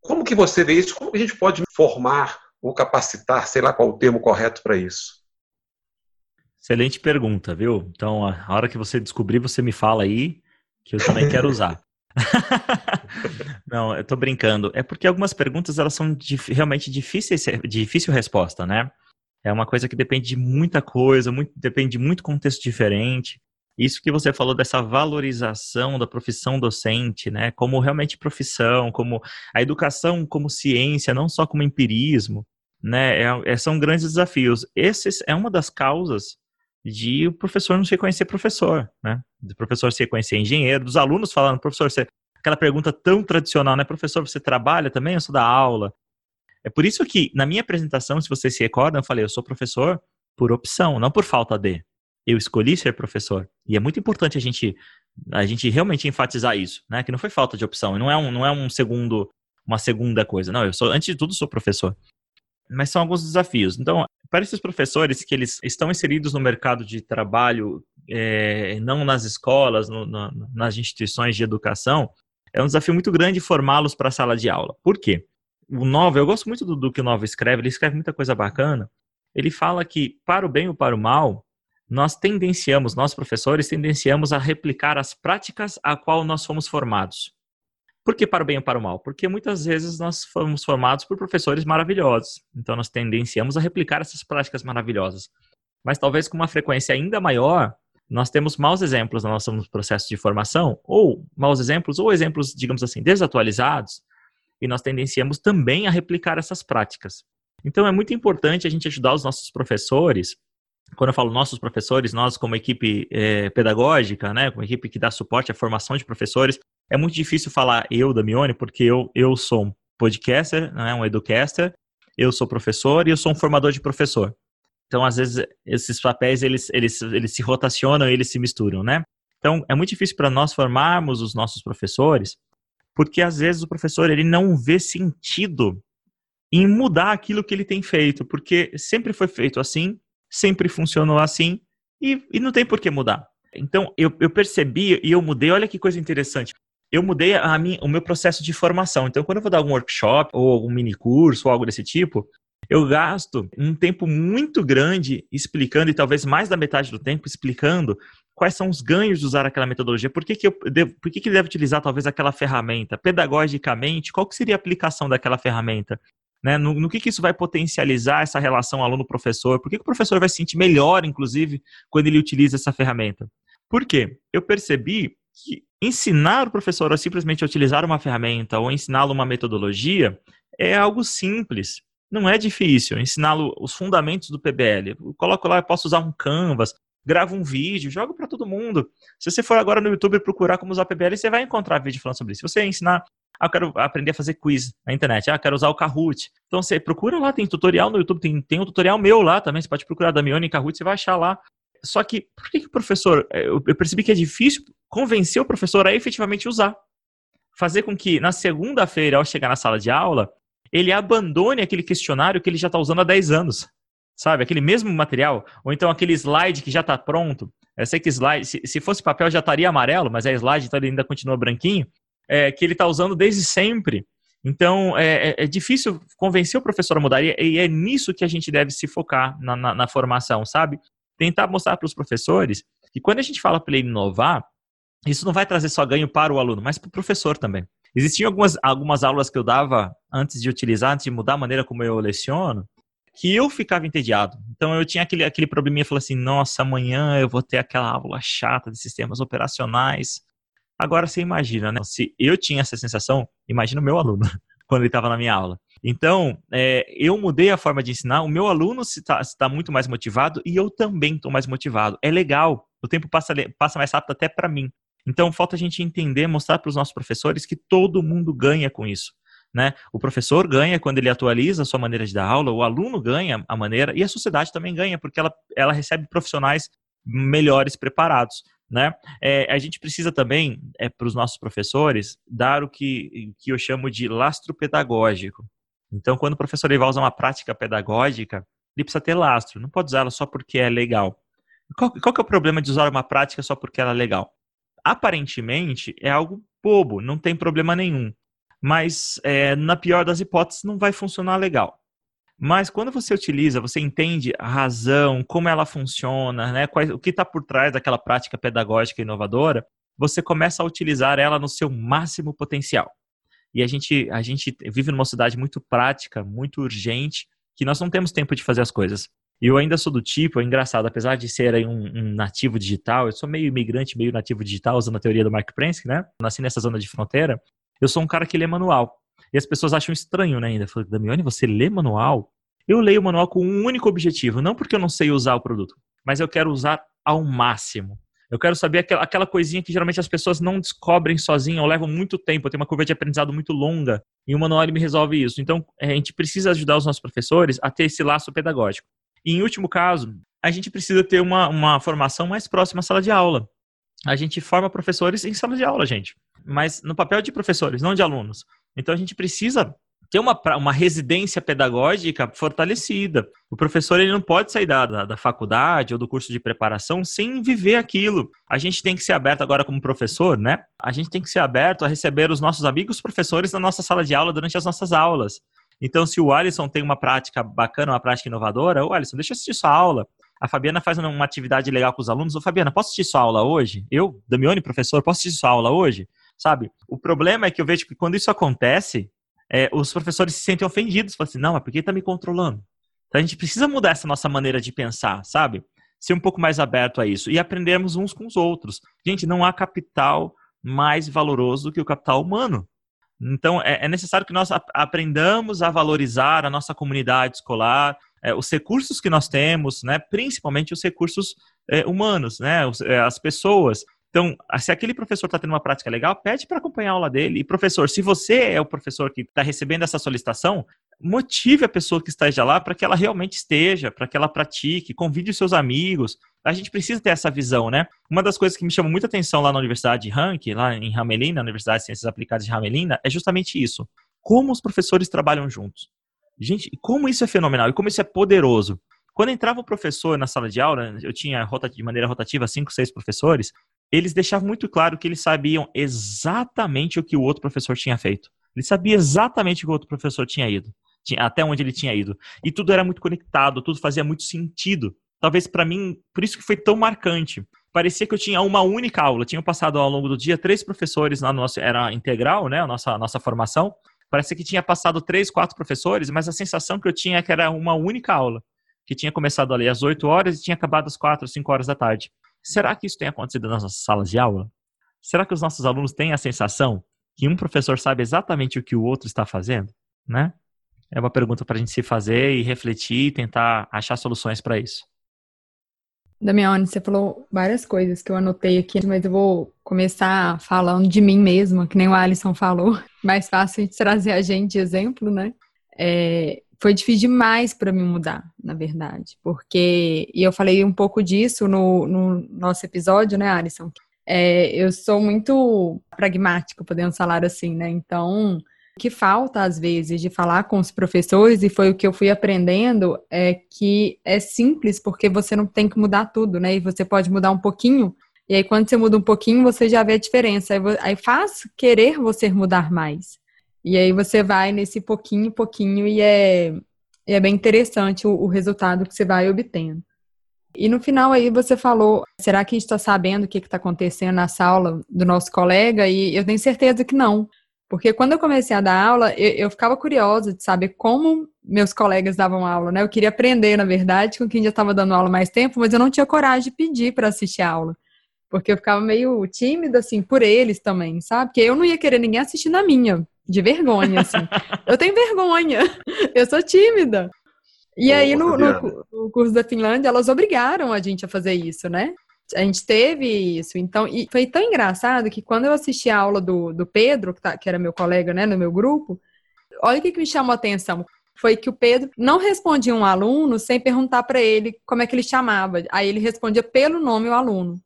Como que você vê isso? Como que a gente pode formar ou capacitar, sei lá qual o termo correto para isso? Excelente pergunta, viu? Então, a hora que você descobrir, você me fala aí, que eu também quero usar. Não, eu tô brincando. É porque algumas perguntas elas são dif realmente difíceis, difícil resposta, né? É uma coisa que depende de muita coisa, muito, depende de muito contexto diferente. Isso que você falou dessa valorização da profissão docente, né? Como realmente profissão, como a educação como ciência, não só como empirismo, né? É, é, são grandes desafios. Esse é uma das causas de o professor não se reconhecer professor, né? Do professor se reconhecer engenheiro, dos alunos falando, professor, você... aquela pergunta tão tradicional, né? Professor, você trabalha também? Eu sou da aula. É por isso que, na minha apresentação, se vocês se recordam, eu falei, eu sou professor por opção, não por falta de. Eu escolhi ser professor. E é muito importante a gente, a gente realmente enfatizar isso, né? Que não foi falta de opção, não é um, não é um segundo, uma segunda coisa. Não, eu sou, antes de tudo, sou professor. Mas são alguns desafios. Então, para esses professores que eles estão inseridos no mercado de trabalho, é, não nas escolas, no, nas instituições de educação, é um desafio muito grande formá-los para a sala de aula. Por quê? O Nova, eu gosto muito do, do que o Nova escreve, ele escreve muita coisa bacana. Ele fala que, para o bem ou para o mal, nós tendenciamos, nós professores tendenciamos a replicar as práticas a qual nós fomos formados. Por que para o bem ou para o mal? Porque muitas vezes nós fomos formados por professores maravilhosos. Então nós tendenciamos a replicar essas práticas maravilhosas. Mas talvez com uma frequência ainda maior, nós temos maus exemplos no nosso processo de formação, ou maus exemplos, ou exemplos, digamos assim, desatualizados, e nós tendenciamos também a replicar essas práticas. Então é muito importante a gente ajudar os nossos professores. Quando eu falo nossos professores, nós como equipe é, pedagógica, né, como equipe que dá suporte à formação de professores, é muito difícil falar eu, Damione, porque eu, eu sou um podcaster, né, um educaster, eu sou professor e eu sou um formador de professor. Então, às vezes, esses papéis, eles, eles, eles se rotacionam eles se misturam, né? Então, é muito difícil para nós formarmos os nossos professores, porque às vezes o professor ele não vê sentido em mudar aquilo que ele tem feito, porque sempre foi feito assim, sempre funcionou assim, e, e não tem por que mudar. Então, eu, eu percebi e eu mudei, olha que coisa interessante eu mudei a minha, o meu processo de formação. Então, quando eu vou dar algum workshop ou algum mini curso ou algo desse tipo, eu gasto um tempo muito grande explicando, e talvez mais da metade do tempo explicando quais são os ganhos de usar aquela metodologia, por que, que, eu devo, por que, que ele deve utilizar talvez aquela ferramenta, pedagogicamente, qual que seria a aplicação daquela ferramenta? Né? No, no que, que isso vai potencializar essa relação aluno-professor? Por que, que o professor vai se sentir melhor, inclusive, quando ele utiliza essa ferramenta? Por quê? Eu percebi que ensinar o professor a simplesmente utilizar uma ferramenta ou ensiná-lo uma metodologia é algo simples. Não é difícil ensiná-lo os fundamentos do PBL. Eu coloco lá, eu posso usar um Canvas, gravo um vídeo, jogo para todo mundo. Se você for agora no YouTube procurar como usar PBL, você vai encontrar vídeo falando sobre isso. Se você ensinar, ah, eu quero aprender a fazer quiz na internet, ah, eu quero usar o Kahoot. Então você procura lá, tem tutorial no YouTube, tem, tem um tutorial meu lá também, você pode procurar Damione Kahoot, você vai achar lá só que, por que, que o professor. É, eu percebi que é difícil convencer o professor a efetivamente usar. Fazer com que, na segunda-feira, ao chegar na sala de aula, ele abandone aquele questionário que ele já está usando há 10 anos. Sabe? Aquele mesmo material. Ou então aquele slide que já está pronto. Eu sei que slide, se, se, fosse papel já estaria amarelo, mas é slide, então ele ainda continua branquinho. É, que ele está usando desde sempre. Então, é, é, é, difícil convencer o professor a mudar, e é, nisso que a gente deve se focar na, na, na formação, sabe? tentar mostrar para os professores que quando a gente fala para ele inovar, isso não vai trazer só ganho para o aluno, mas para o professor também. Existiam algumas, algumas aulas que eu dava antes de utilizar, antes de mudar a maneira como eu leciono, que eu ficava entediado. Então eu tinha aquele, aquele probleminha, falei assim, nossa, amanhã eu vou ter aquela aula chata de sistemas operacionais. Agora você imagina, né? Se eu tinha essa sensação, imagina o meu aluno, quando ele estava na minha aula. Então, é, eu mudei a forma de ensinar, o meu aluno está tá muito mais motivado e eu também estou mais motivado. É legal, o tempo passa, passa mais rápido até para mim. Então, falta a gente entender, mostrar para os nossos professores que todo mundo ganha com isso. Né? O professor ganha quando ele atualiza a sua maneira de dar aula, o aluno ganha a maneira e a sociedade também ganha, porque ela, ela recebe profissionais melhores preparados. Né? É, a gente precisa também, é, para os nossos professores, dar o que, que eu chamo de lastro pedagógico. Então, quando o professor ele vai usar uma prática pedagógica, ele precisa ter lastro, não pode usá-la só porque é legal. Qual, qual que é o problema de usar uma prática só porque ela é legal? Aparentemente, é algo bobo, não tem problema nenhum. mas é, na pior das hipóteses não vai funcionar legal. Mas quando você utiliza, você entende a razão, como ela funciona, né, qual, o que está por trás daquela prática pedagógica inovadora, você começa a utilizar ela no seu máximo potencial. E a gente, a gente vive numa sociedade muito prática, muito urgente, que nós não temos tempo de fazer as coisas. E eu ainda sou do tipo, é engraçado, apesar de ser um, um, nativo digital, eu sou meio imigrante, meio nativo digital, usando a teoria do Mark Prensky, né? Nasci nessa zona de fronteira. Eu sou um cara que lê manual. E as pessoas acham estranho, né? Ainda. Falei, Damione, você lê manual? Eu leio o manual com um único objetivo, não porque eu não sei usar o produto, mas eu quero usar ao máximo. Eu quero saber aquela, aquela coisinha que geralmente as pessoas não descobrem sozinhas ou levam muito tempo. Tenho uma curva de aprendizado muito longa e o manual me resolve isso. Então, a gente precisa ajudar os nossos professores a ter esse laço pedagógico. E, em último caso, a gente precisa ter uma, uma formação mais próxima à sala de aula. A gente forma professores em sala de aula, gente mas no papel de professores, não de alunos. Então a gente precisa ter uma, uma residência pedagógica fortalecida. O professor ele não pode sair da, da, da, faculdade ou do curso de preparação sem viver aquilo. A gente tem que ser aberto agora como professor, né? A gente tem que ser aberto a receber os nossos amigos professores na nossa sala de aula durante as nossas aulas. Então, se o Alisson tem uma prática bacana, uma prática inovadora, ô Alisson, deixa eu assistir sua aula. A Fabiana faz uma atividade legal com os alunos. Ô Fabiana, posso assistir sua aula hoje? Eu, Damione, professor, posso assistir sua aula hoje? Sabe? O problema é que eu vejo que quando isso acontece, é, os professores se sentem ofendidos, falam assim, não, mas por que está me controlando? Então a gente precisa mudar essa nossa maneira de pensar, sabe? Ser um pouco mais aberto a isso e aprendermos uns com os outros. Gente, não há capital mais valoroso do que o capital humano. Então, é, é necessário que nós aprendamos a valorizar a nossa comunidade escolar, é, os recursos que nós temos, né, principalmente os recursos é, humanos, né, é, as pessoas. Então, se aquele professor está tendo uma prática legal, pede para acompanhar a aula dele. E, professor, se você é o professor que está recebendo essa solicitação, motive a pessoa que esteja lá para que ela realmente esteja, para que ela pratique, convide os seus amigos. A gente precisa ter essa visão, né? Uma das coisas que me chamou muita atenção lá na Universidade de Rank, lá em Ramelina, na Universidade de Ciências Aplicadas de Ramelina, é justamente isso. Como os professores trabalham juntos. Gente, como isso é fenomenal e como isso é poderoso. Quando entrava o professor na sala de aula, eu tinha de maneira rotativa cinco, seis professores, eles deixavam muito claro que eles sabiam exatamente o que o outro professor tinha feito. Ele sabia exatamente o que o outro professor tinha ido, até onde ele tinha ido. E tudo era muito conectado, tudo fazia muito sentido. Talvez para mim, por isso que foi tão marcante. Parecia que eu tinha uma única aula. Tinha passado ao longo do dia três professores na nossa era integral, né, a nossa nossa formação. Parecia que tinha passado três, quatro professores, mas a sensação que eu tinha é que era uma única aula, que tinha começado ali às 8 horas e tinha acabado às quatro, cinco horas da tarde. Será que isso tem acontecido nas nossas salas de aula? Será que os nossos alunos têm a sensação que um professor sabe exatamente o que o outro está fazendo? Né? É uma pergunta para a gente se fazer e refletir e tentar achar soluções para isso. Damiane, você falou várias coisas que eu anotei aqui, mas eu vou começar falando de mim mesma, que nem o Alisson falou. Mais fácil de trazer a gente exemplo, né? É, foi difícil demais para mim mudar, na verdade, porque e eu falei um pouco disso no, no nosso episódio, né, Alisson? É, eu sou muito pragmática, podemos falar assim, né? Então, o que falta às vezes de falar com os professores e foi o que eu fui aprendendo é que é simples porque você não tem que mudar tudo, né? E você pode mudar um pouquinho. E aí, quando você muda um pouquinho, você já vê a diferença. Aí faz querer você mudar mais. E aí você vai nesse pouquinho, pouquinho, e é, é bem interessante o, o resultado que você vai obtendo. E no final aí você falou, será que a gente está sabendo o que está acontecendo na sala do nosso colega? E eu tenho certeza que não. Porque quando eu comecei a dar aula, eu, eu, ficava curiosa de saber como meus colegas davam aula, né? Eu queria aprender, na verdade, com quem já estava dando aula mais tempo, mas eu não tinha coragem de pedir para assistir a aula. Porque eu ficava meio tímida, assim, por eles também, sabe? Porque eu não ia querer ninguém assistir na minha de vergonha, assim. eu tenho vergonha, eu sou tímida. E aí, no, no, no, curso da Finlândia, elas obrigaram a gente a fazer isso, né? A gente teve isso. Então, e foi tão engraçado que quando eu assisti a aula do, do Pedro, que, tá, que era meu colega, né, no meu grupo, olha o que, que me chamou a atenção. Foi que o Pedro não respondia um aluno sem perguntar para ele como é que ele chamava. Aí ele respondia pelo nome o aluno.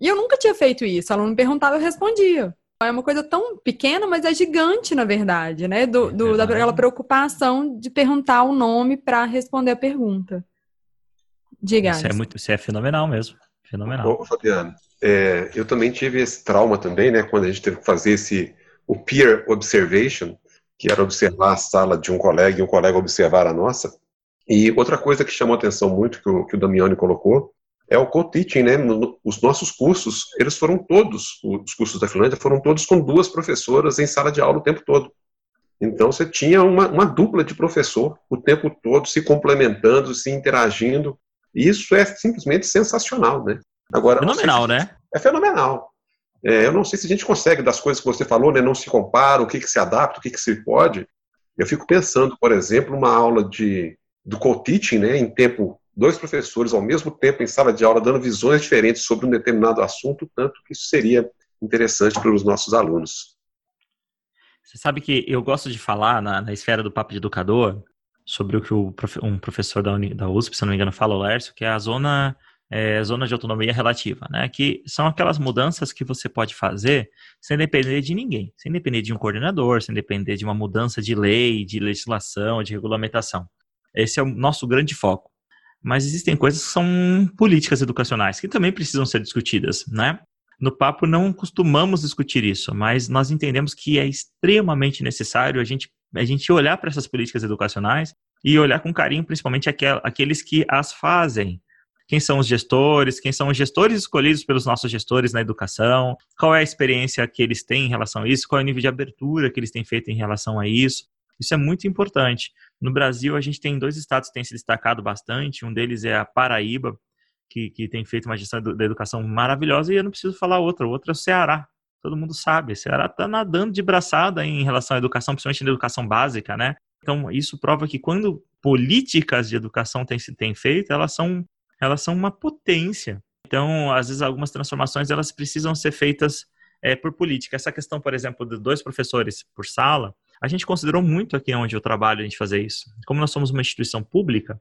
E eu nunca tinha feito isso. O aluno perguntava, eu respondia. É uma coisa tão pequena, mas é gigante, na verdade, né? Do, do daquela preocupação de perguntar o nome para responder a pergunta. Diga. Isso é, muito, isso é fenomenal mesmo. Fenomenal. Ô, Fabiano, é, eu também tive esse trauma também, né? Quando a gente teve que fazer esse o peer observation, que era observar a sala de um colega e um colega observar a nossa. E outra coisa que chamou atenção muito, que o, que o Damiani colocou, é o co-teaching, né? Os nossos cursos, eles foram todos, os cursos da Finlândia foram todos com duas professoras em sala de aula o tempo todo. Então você tinha uma, uma dupla de professor o tempo todo se complementando, se interagindo. E isso é simplesmente sensacional, né? Agora, fenomenal, se, né? É fenomenal. É, eu não sei se a gente consegue, das coisas que você falou, né, não se compara, o que, que se adapta, o que, que se pode. Eu fico pensando, por exemplo, uma aula de, do co-teaching, né, em tempo, dois professores ao mesmo tempo em sala de aula, dando visões diferentes sobre um determinado assunto, tanto que isso seria interessante para os nossos alunos. Você sabe que eu gosto de falar na, na esfera do papo de educador sobre o que o, um professor da, Uni, da USP, se não me engano, fala, o Lércio, que é a zona é, zona de autonomia relativa, né? Que são aquelas mudanças que você pode fazer sem depender de ninguém, sem depender de um coordenador, sem depender de uma mudança de lei, de legislação, de regulamentação. Esse é o nosso grande foco. Mas existem coisas que são políticas educacionais que também precisam ser discutidas, né? No papo não costumamos discutir isso, mas nós entendemos que é extremamente necessário a gente, a gente olhar para essas políticas educacionais e olhar com carinho, principalmente aqueles que as fazem, quem são os gestores, quem são os gestores escolhidos pelos nossos gestores na educação, qual é a experiência que eles têm em relação a isso, qual é o nível de abertura que eles têm feito em relação a isso. Isso é muito importante. No Brasil, a gente tem dois estados que têm se destacado bastante, um deles é a Paraíba, que, que tem feito uma gestão da educação maravilhosa, e eu não preciso falar outra, outra é o Ceará. Todo mundo sabe, o Ceará está nadando de braçada em relação à educação, principalmente na educação básica, né? Então, isso prova que quando políticas de educação têm se têm feito, elas são elas são uma potência. Então, às vezes, algumas transformações elas precisam ser feitas é, por política. Essa questão, por exemplo, de dois professores por sala, a gente considerou muito aqui onde eu trabalho a gente fazer isso. Como nós somos uma instituição pública,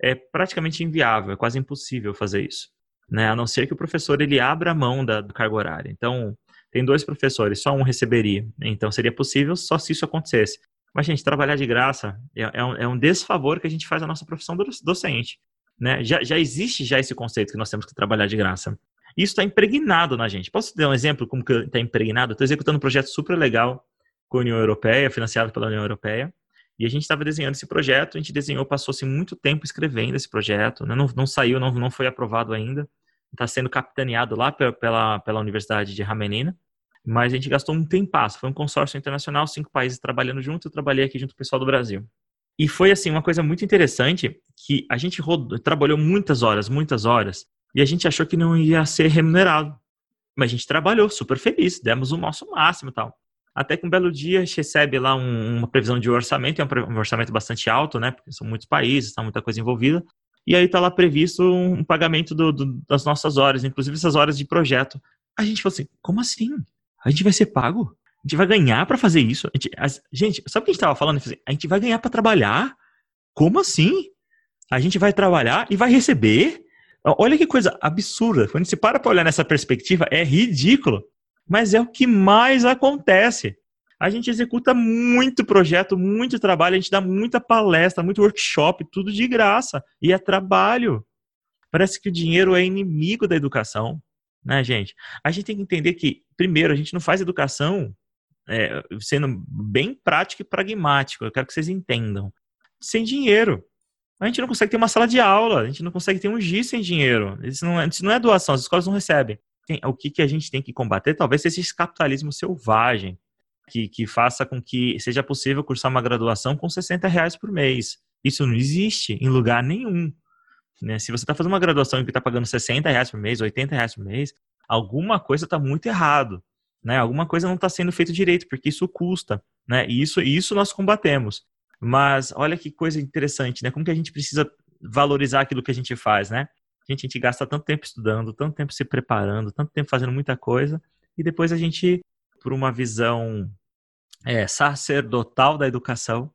é praticamente inviável, é quase impossível fazer isso. Né? A não ser que o professor ele abra a mão da, do cargo horário. Então, tem dois professores, só um receberia. Então, seria possível só se isso acontecesse. Mas, gente, trabalhar de graça é, é, um, é um desfavor que a gente faz à nossa profissão docente. Né? Já, já existe já esse conceito que nós temos que trabalhar de graça. Isso está impregnado na gente. Posso dar um exemplo como que está impregnado? Estou executando um projeto super legal com a União Europeia, financiado pela União Europeia, e a gente estava desenhando esse projeto, a gente desenhou, passou-se muito tempo escrevendo esse projeto, né? não, não saiu, não, não foi aprovado ainda, está sendo capitaneado lá pela, pela Universidade de Ramenina, mas a gente gastou um tempasso, foi um consórcio internacional, cinco países trabalhando junto, eu trabalhei aqui junto com o pessoal do Brasil. E foi assim uma coisa muito interessante que a gente rodou, trabalhou muitas horas, muitas horas, e a gente achou que não ia ser remunerado. Mas a gente trabalhou super feliz, demos o nosso máximo e tal. Até que um belo dia a gente recebe lá um, uma previsão de orçamento, é um, orçamento bastante alto, né? Porque são muitos países, está muita coisa envolvida. E aí está lá previsto um, pagamento do, do, das nossas horas, inclusive essas horas de projeto. A gente falou assim: como assim? A gente vai ser pago? A gente vai ganhar para fazer isso? A gente, a, gente, sabe o que a gente estava falando? A gente vai ganhar para trabalhar? Como assim? A gente vai trabalhar e vai receber? Olha que coisa absurda. Quando se para para olhar nessa perspectiva, é ridículo. Mas é o que mais acontece. A gente executa muito projeto, muito trabalho, a gente dá muita palestra, muito workshop, tudo de graça. E é trabalho. Parece que o dinheiro é inimigo da educação, né, gente? A gente tem que entender que, primeiro, a gente não faz educação é, sendo bem prático e pragmático, eu quero que vocês entendam. Sem dinheiro. A gente não consegue ter uma sala de aula, a gente não consegue ter um GIS sem dinheiro. Isso não é, isso não é doação, as escolas não recebem. Tem, o que, que a gente tem que combater? Talvez seja esse capitalismo selvagem, que, que faça com que seja possível cursar uma graduação com 60 reais por mês. Isso não existe em lugar nenhum. Né? Se você está fazendo uma graduação e está pagando 60 reais por mês, 80 reais por mês, alguma coisa está muito errado né? Alguma coisa não está sendo feita direito, porque isso custa, né? E isso, isso nós combatemos. Mas olha que coisa interessante, né? Como que a gente precisa valorizar aquilo que a gente faz, né? A gente, a gente gasta tanto tempo estudando, tanto tempo se preparando, tanto tempo fazendo muita coisa, e depois a gente, por uma visão é, sacerdotal da educação,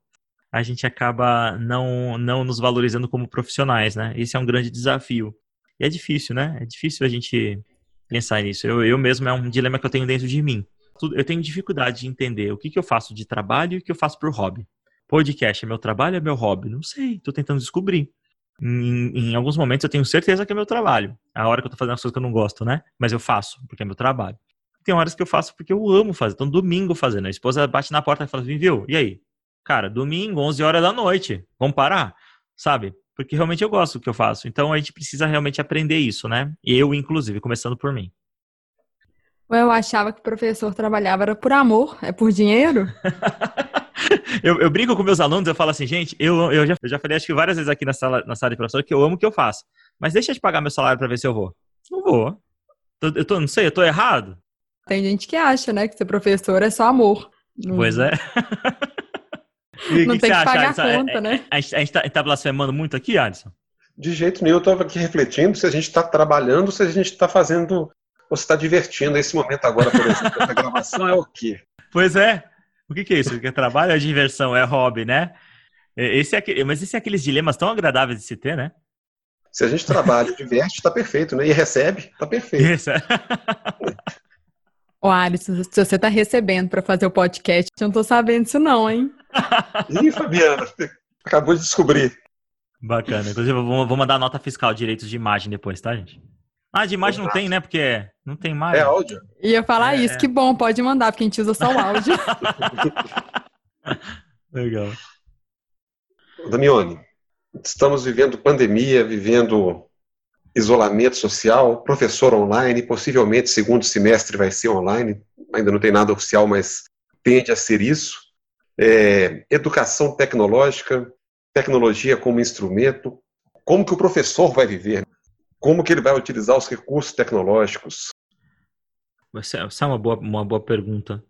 a gente acaba não, não nos valorizando como profissionais, né? Esse é um grande desafio. E é difícil, né? É difícil a gente pensar nisso. Eu, eu mesmo é um dilema que eu tenho dentro de mim. Eu tenho dificuldade de entender o que, que eu faço de trabalho e o que eu faço por hobby. Podcast é meu trabalho, é meu hobby? Não sei, estou tentando descobrir. Em, em, alguns momentos eu tenho certeza que é meu trabalho. A hora que eu tô fazendo as coisas que eu não gosto, né? Mas eu faço, porque é meu trabalho. tem horas que eu faço porque eu amo fazer. Então, domingo fazendo. A esposa bate na porta e fala assim, viu? E aí? Cara, domingo, 11 horas da noite. Vamos parar? Sabe? Porque realmente eu gosto do que eu faço. Então, a gente precisa realmente aprender isso, né? Eu, inclusive, começando por mim. Eu achava que o professor trabalhava era por amor, é por dinheiro? eu, eu brinco com meus alunos, eu falo assim, gente, eu, eu, já, eu já falei acho que várias vezes aqui na sala, na sala de professor que eu amo o que eu faço. Mas deixa de pagar meu salário para ver se eu vou. Não vou. Eu tô, não sei, eu tô errado? Tem gente que acha, né, que ser professor é só amor. Pois é. E, não que tem que, que pagar a conta, é, né? A, a, gente tá, tá blasfemando muito aqui, Alisson? De jeito nenhum, eu estava aqui refletindo se a gente está trabalhando, se a gente está fazendo, ou se está divertindo. Esse momento agora, por exemplo, essa gravação é o quê? Pois é. O que, que é isso? Que é trabalho, é diversão, é hobby, né? Esse é aquele, mas esse é aqueles dilemas tão agradáveis de se ter, né? Se a gente trabalha, diverte, está perfeito, né? E recebe, está perfeito. Isso. Ô, Alisson, se você está recebendo para fazer o podcast, eu não estou sabendo isso não, hein? Ih, Fabiana, acabou de descobrir. Bacana. Inclusive, eu vou, vou mandar a nota fiscal, direitos de imagem depois, tá, gente? Ah, de imagem não tem, né? Porque não tem imagem. É áudio. Ia falar é, isso, é. que bom, pode mandar, porque a gente usa só o áudio. Legal. Damione, estamos vivendo pandemia, vivendo isolamento social, professor online, possivelmente segundo semestre vai ser online, ainda não tem nada oficial, mas tende a ser isso é, educação tecnológica, tecnologia como instrumento, como que o professor vai viver, como que ele vai utilizar os recursos tecnológicos. Essa é uma boa, uma boa pergunta.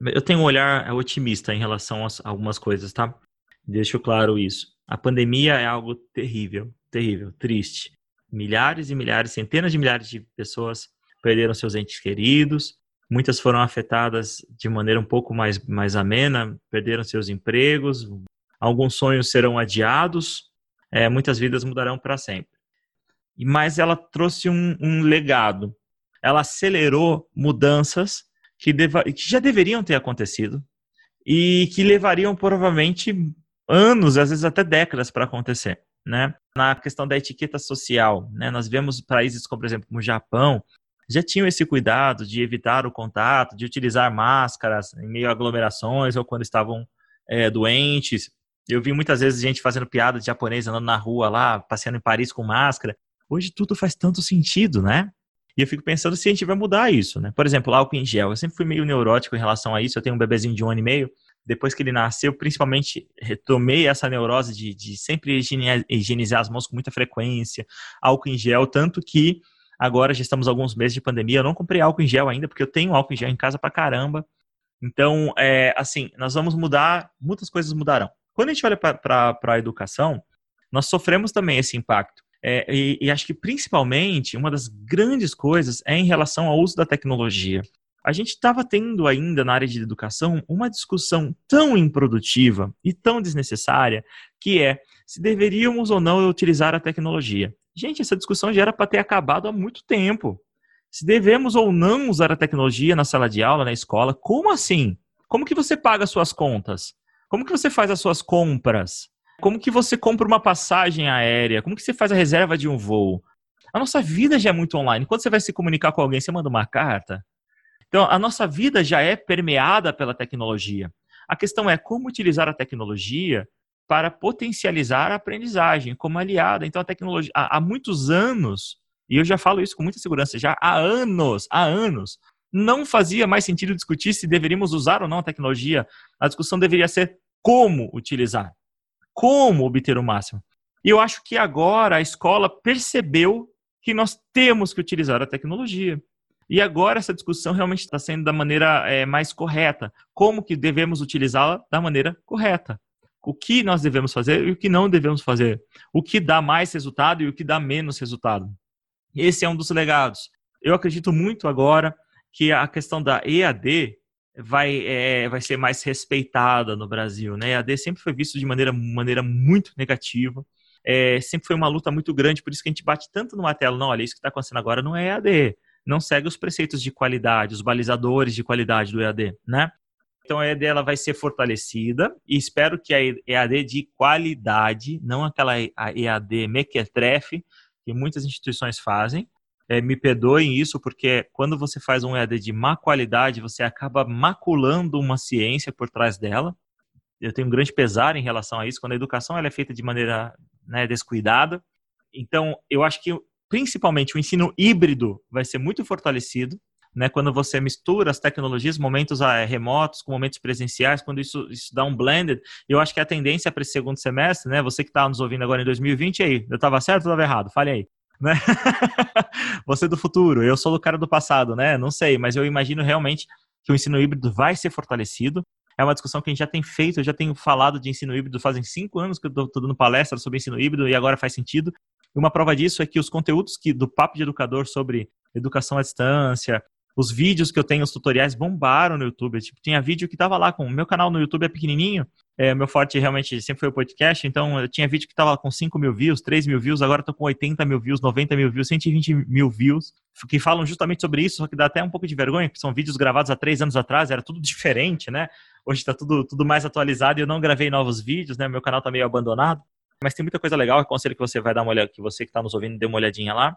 Eu tenho um olhar otimista em relação a algumas coisas, tá? Deixo claro isso. A pandemia é algo terrível, terrível, triste. Milhares e milhares, centenas de milhares de pessoas perderam seus entes queridos, Muitas foram afetadas de maneira um pouco mais, mais amena, perderam seus empregos, alguns sonhos serão adiados, é, muitas vidas mudarão para sempre. Mas ela trouxe um, um, legado. Ela acelerou mudanças que, deva, que já deveriam ter acontecido e que levariam provavelmente anos, às vezes até décadas para acontecer. Né? Na questão da etiqueta social, né? nós vemos países como, por exemplo, o Japão, já tinham esse cuidado de evitar o contato, de utilizar máscaras em meio a aglomerações ou quando estavam é, doentes. Eu vi muitas vezes gente fazendo piada de japonês andando na rua lá, passeando em Paris com máscara. Hoje tudo faz tanto sentido, né? E eu fico pensando se a gente vai mudar isso, né? Por exemplo, álcool em gel. Eu sempre fui meio neurótico em relação a isso. Eu tenho um bebezinho de um ano e meio. Depois que ele nasceu, principalmente retomei essa neurose de, de sempre higienizar as mãos com muita frequência, álcool em gel, tanto que Agora já estamos alguns meses de pandemia. Eu não comprei álcool em gel ainda, porque eu tenho álcool em gel em casa pra caramba. Então, é, assim, nós vamos mudar, muitas coisas mudarão. Quando a gente olha para a educação, nós sofremos também esse impacto. É, e, e, acho que principalmente uma das grandes coisas é em relação ao uso da tecnologia. A gente estava tendo ainda na área de educação uma discussão tão improdutiva e tão desnecessária que é se deveríamos ou não utilizar a tecnologia. Gente, essa discussão já era para ter acabado há muito tempo. Se devemos ou não usar a tecnologia na sala de aula, na escola, como assim? Como que você paga suas contas? Como que você faz as suas compras? Como que você compra uma passagem aérea? Como que você faz a reserva de um voo? A nossa vida já é muito online. Quando você vai se comunicar com alguém, você manda uma carta. Então, a nossa vida já é permeada pela tecnologia. A questão é como utilizar a tecnologia para potencializar a aprendizagem como aliada. Então, a tecnologia, há, muitos anos, e eu já falo isso com muita segurança, já há anos, há anos, não fazia mais sentido discutir se deveríamos usar ou não a tecnologia. A discussão deveria ser como utilizar, como obter o máximo. E eu acho que agora a escola percebeu que nós temos que utilizar a tecnologia. E agora essa discussão realmente está sendo da maneira é, mais correta. Como que devemos utilizá-la da maneira correta? o que nós devemos fazer e o que não devemos fazer, o que dá mais resultado e o que dá menos resultado. Esse é um dos legados. Eu acredito muito agora que a questão da EAD vai, é, vai ser mais respeitada no Brasil. Né? A sempre foi visto de maneira, maneira muito negativa. É, sempre foi uma luta muito grande, por isso que a gente bate tanto no martelo. Não, olha, isso que está acontecendo agora não é EAD. Não segue os preceitos de qualidade, os balizadores de qualidade do EAD, né? Então a EAD ela vai ser fortalecida e espero que a EAD de qualidade, não aquela EAD mequetrefe que muitas instituições fazem, é, me perdoem isso, porque quando você faz um EAD de má qualidade, você acaba maculando uma ciência por trás dela. Eu tenho um grande pesar em relação a isso, quando a educação ela é feita de maneira né, descuidada. Então, eu acho que principalmente o ensino híbrido vai ser muito fortalecido, né, quando você mistura as tecnologias, momentos ah, remotos com momentos presenciais, quando isso, isso dá um blended, eu acho que a tendência para esse segundo semestre, né, você que está nos ouvindo agora em 2020, aí, eu estava certo ou estava errado? Fale aí. Né? você do futuro, eu sou do cara do passado, né? Não sei, mas eu imagino realmente que o ensino híbrido vai ser fortalecido. É uma discussão que a gente já tem feito, eu já tenho falado de ensino híbrido fazem cinco anos que eu estou dando palestra sobre ensino híbrido e agora faz sentido. Uma prova disso é que os conteúdos que do Papo de Educador sobre educação à distância, os vídeos que eu tenho, os tutoriais bombaram no YouTube. Tipo, tinha vídeo que tava lá com. Meu canal no YouTube é pequenininho. É, meu forte realmente sempre foi o podcast. Então, eu tinha vídeo que tava com 5 mil views, 3 mil views. Agora tô com 80 mil views, 90 mil views, 120 mil views. Que falam justamente sobre isso. Só que dá até um pouco de vergonha, porque são vídeos gravados há três anos atrás. Era tudo diferente, né? Hoje está tudo, tudo mais atualizado e eu não gravei novos vídeos, né? Meu canal tá meio abandonado. Mas tem muita coisa legal. Eu aconselho que você vai dar uma olhada, que você que está nos ouvindo, dê uma olhadinha lá.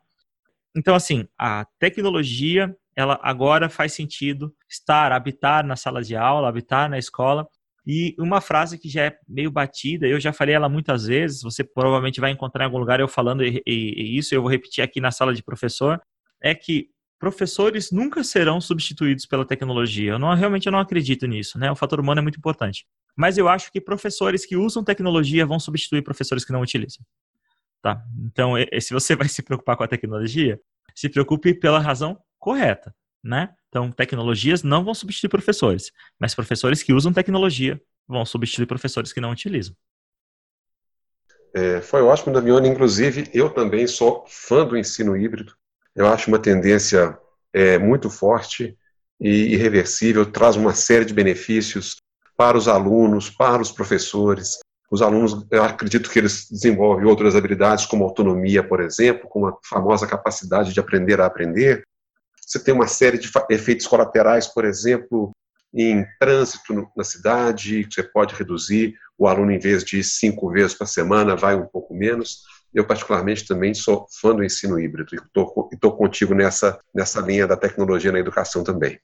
Então, assim, a tecnologia ela agora faz sentido estar, habitar na sala de aula, habitar na escola. E uma frase que já é meio batida, eu já falei ela muitas vezes, você provavelmente vai encontrar em algum lugar eu falando e, e, e isso, eu vou repetir aqui na sala de professor, é que professores nunca serão substituídos pela tecnologia. Eu não, realmente eu não acredito nisso, né? O fator humano é muito importante. Mas eu acho que professores que usam tecnologia vão substituir professores que não utilizam. Tá? Então, se você vai se preocupar com a tecnologia, se preocupe pela razão correta, né? Então, tecnologias não vão substituir professores, mas professores que usam tecnologia vão substituir professores que não utilizam. É, foi ótimo, Damione. Inclusive, eu também sou fã do ensino híbrido. Eu acho uma tendência é, muito forte e irreversível, traz uma série de benefícios para os alunos, para os professores. Os alunos, eu acredito que eles desenvolvem outras habilidades, como autonomia, por exemplo, com a famosa capacidade de aprender a aprender, você tem uma série de efeitos colaterais, por exemplo, em trânsito na cidade, você pode reduzir. O aluno, em vez de cinco vezes por semana, vai um pouco menos. Eu, particularmente, também sou fã do ensino híbrido e estou contigo nessa, nessa linha da tecnologia na educação também.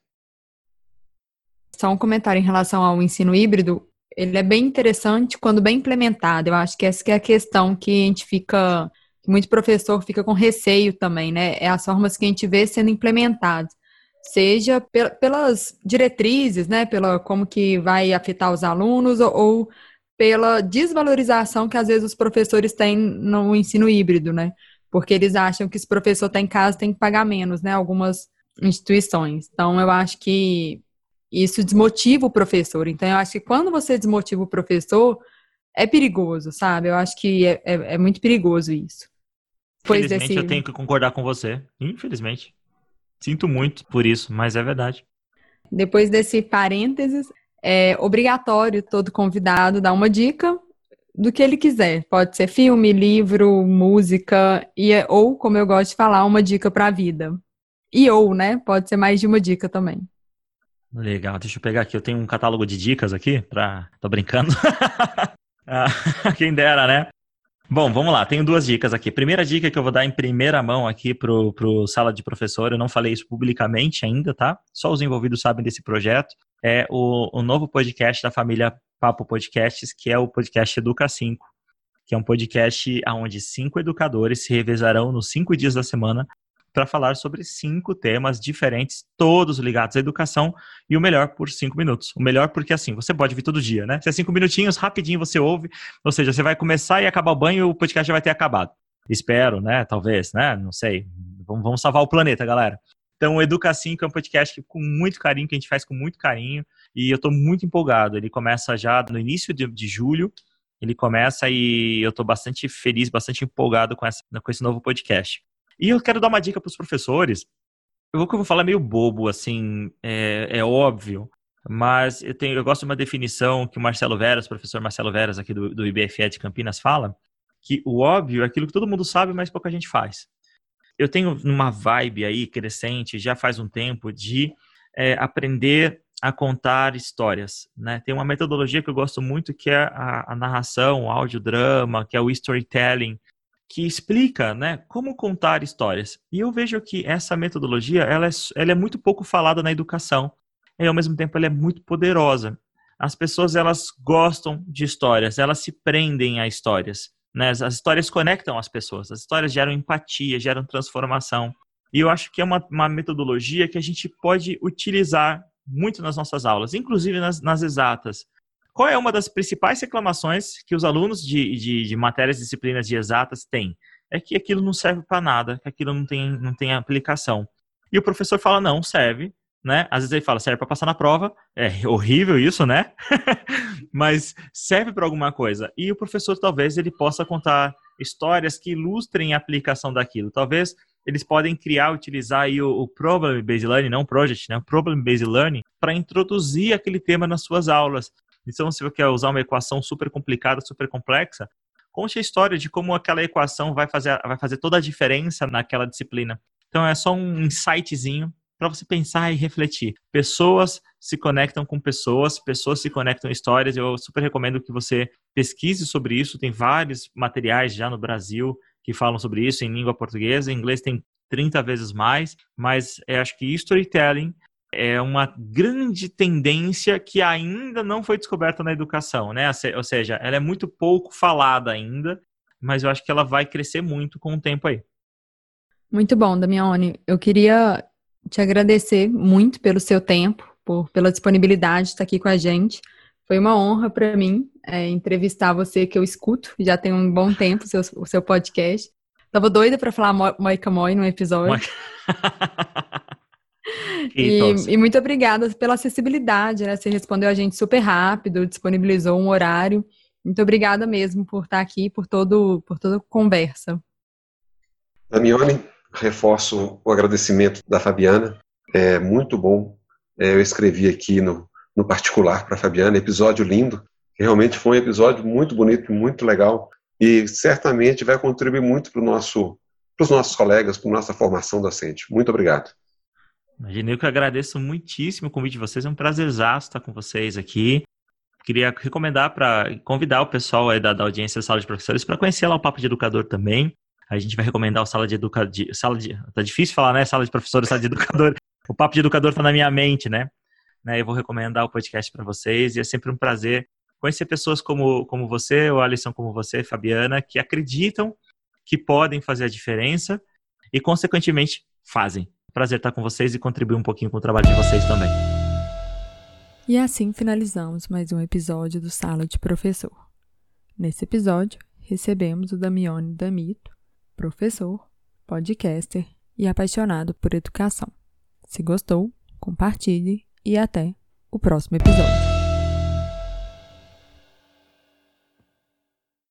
Só um comentário em relação ao ensino híbrido. Ele é bem interessante quando bem implementado. Eu acho que essa que é a questão que a gente fica que muito professor fica com receio também, né? É as formas que a gente vê sendo implementadas, seja pelas diretrizes, né? Pela como que vai afetar os alunos ou, ou pela desvalorização que às vezes os professores têm no ensino híbrido, né? Porque eles acham que se o professor está em casa tem que pagar menos, né? Algumas instituições. Então, eu acho que isso desmotiva o professor. Então, eu acho que quando você desmotiva o professor, é perigoso, sabe? Eu acho que é, é, é muito perigoso isso. Infelizmente desse... eu tenho que concordar com você. Infelizmente. Sinto muito por isso, mas é verdade. Depois desse parênteses, é obrigatório todo convidado dar uma dica do que ele quiser. Pode ser filme, livro, música, e, é, ou, como eu gosto de falar, uma dica para a vida. E ou, né? Pode ser mais de uma dica também. Legal, deixa eu pegar aqui. Eu tenho um catálogo de dicas aqui para. Tô brincando. ah, quem dera, né? Bom, vamos lá. Tenho duas dicas aqui. Primeira dica que eu vou dar em primeira mão aqui pro, pro Sala de Professor, eu não falei isso publicamente ainda, tá? Só os envolvidos sabem desse projeto. É o, o novo podcast da família Papo Podcasts, que é o podcast Educa 5, que é um podcast onde cinco educadores se revezarão nos cinco dias da semana para falar sobre cinco temas diferentes, todos ligados à educação, e o melhor por cinco minutos. O melhor porque assim, você pode vir todo dia, né? Se é cinco minutinhos, rapidinho você ouve, ou seja, você vai começar e acabar o banho e o podcast já vai ter acabado. Espero, né? Talvez, né? Não sei. Vamos, salvar o planeta, galera. Então, o Educa 5 é um podcast com muito carinho, que a gente faz com muito carinho, e eu estou muito empolgado. Ele começa já no início de, de julho, ele começa e eu estou bastante feliz, bastante empolgado com, essa, com esse novo podcast. E eu quero dar uma dica para os professores. Eu vou falar meio bobo, assim, é, é óbvio, mas eu, tenho, eu gosto de uma definição que o Marcelo Veras, professor Marcelo Veras, aqui do, do IBFE de Campinas, fala, que o óbvio é aquilo que todo mundo sabe, mas pouca gente faz. Eu tenho uma vibe aí crescente, já faz um tempo, de é, aprender a contar histórias. Né? Tem uma metodologia que eu gosto muito, que é a, a narração, o audiodrama, que é o storytelling, que explica né, como contar histórias. E eu vejo que essa metodologia ela é, ela é muito pouco falada na educação e ao mesmo tempo ela é muito poderosa. As pessoas elas gostam de histórias, elas se prendem a histórias. Né? As, as histórias conectam as pessoas, as histórias geram empatia, geram transformação. E eu acho que é uma, uma metodologia que a gente pode utilizar muito nas nossas aulas, inclusive nas, nas exatas. Qual é uma das principais reclamações que os alunos de, de, de matérias disciplinas de exatas têm? É que aquilo não serve para nada, que aquilo não tem, não tem aplicação. E o professor fala, não, serve, né? Às vezes ele fala, serve para passar na prova, é horrível isso, né? Mas serve para alguma coisa. E o professor talvez ele possa contar histórias que ilustrem a aplicação daquilo. Talvez eles podem criar, utilizar aí o, o Problem Based Learning, não Project, né? Problem Based Learning, para introduzir aquele tema nas suas aulas. Então, se você quer usar uma equação super complicada, super complexa, conte a história de como aquela equação vai fazer, vai fazer toda a diferença naquela disciplina. Então, é só um insightzinho para você pensar e refletir. Pessoas se conectam com pessoas, pessoas se conectam em histórias. Eu super recomendo que você pesquise sobre isso. Tem vários materiais já no Brasil que falam sobre isso em língua portuguesa. Em inglês tem 30 vezes mais, mas eu acho que storytelling é uma grande tendência que ainda não foi descoberta na educação, né? Ou seja, ela é muito pouco falada ainda, mas eu acho que ela vai crescer muito com o tempo aí. Muito bom, Damione. Eu queria te agradecer muito pelo seu tempo, por, pela disponibilidade de estar aqui com a gente. Foi uma honra para mim é, entrevistar você, que eu escuto já tem um bom tempo, seu, o seu podcast. Tava doida para falar Moica Moi no episódio. E, e, muito obrigada pela acessibilidade, né? Você respondeu a gente super rápido, disponibilizou um horário. Muito obrigada mesmo por estar aqui, por todo, por toda a conversa. Damione, reforço o agradecimento da Fabiana. É muito bom. É, eu escrevi aqui no, no particular para a Fabiana, episódio lindo. Realmente foi um episódio muito bonito, muito legal e certamente vai contribuir muito para nosso, os nossos colegas, para a nossa formação docente. Muito obrigado. Imaginei que eu agradeço muitíssimo o convite de vocês. É um prazer estar com vocês aqui. Queria recomendar para convidar o pessoal aí da, da audiência da Sala de Professores para conhecer lá o Papo de Educador também. A gente vai recomendar o Sala de Educador. Sala de, tá difícil falar, né? Sala de Professores, Sala de Educador. O Papo de Educador está na minha mente, né? né? Eu vou recomendar o podcast para vocês e é sempre um prazer conhecer pessoas como, como você, o Alisson como você, Fabiana, que acreditam que podem fazer a diferença e, consequentemente, fazem. Prazer estar com vocês e contribuir um pouquinho com o trabalho de vocês também. E assim finalizamos mais um episódio do Sala de Professor. Nesse episódio, recebemos o Damione Damito, professor, podcaster e apaixonado por educação. Se gostou, compartilhe e até o próximo episódio.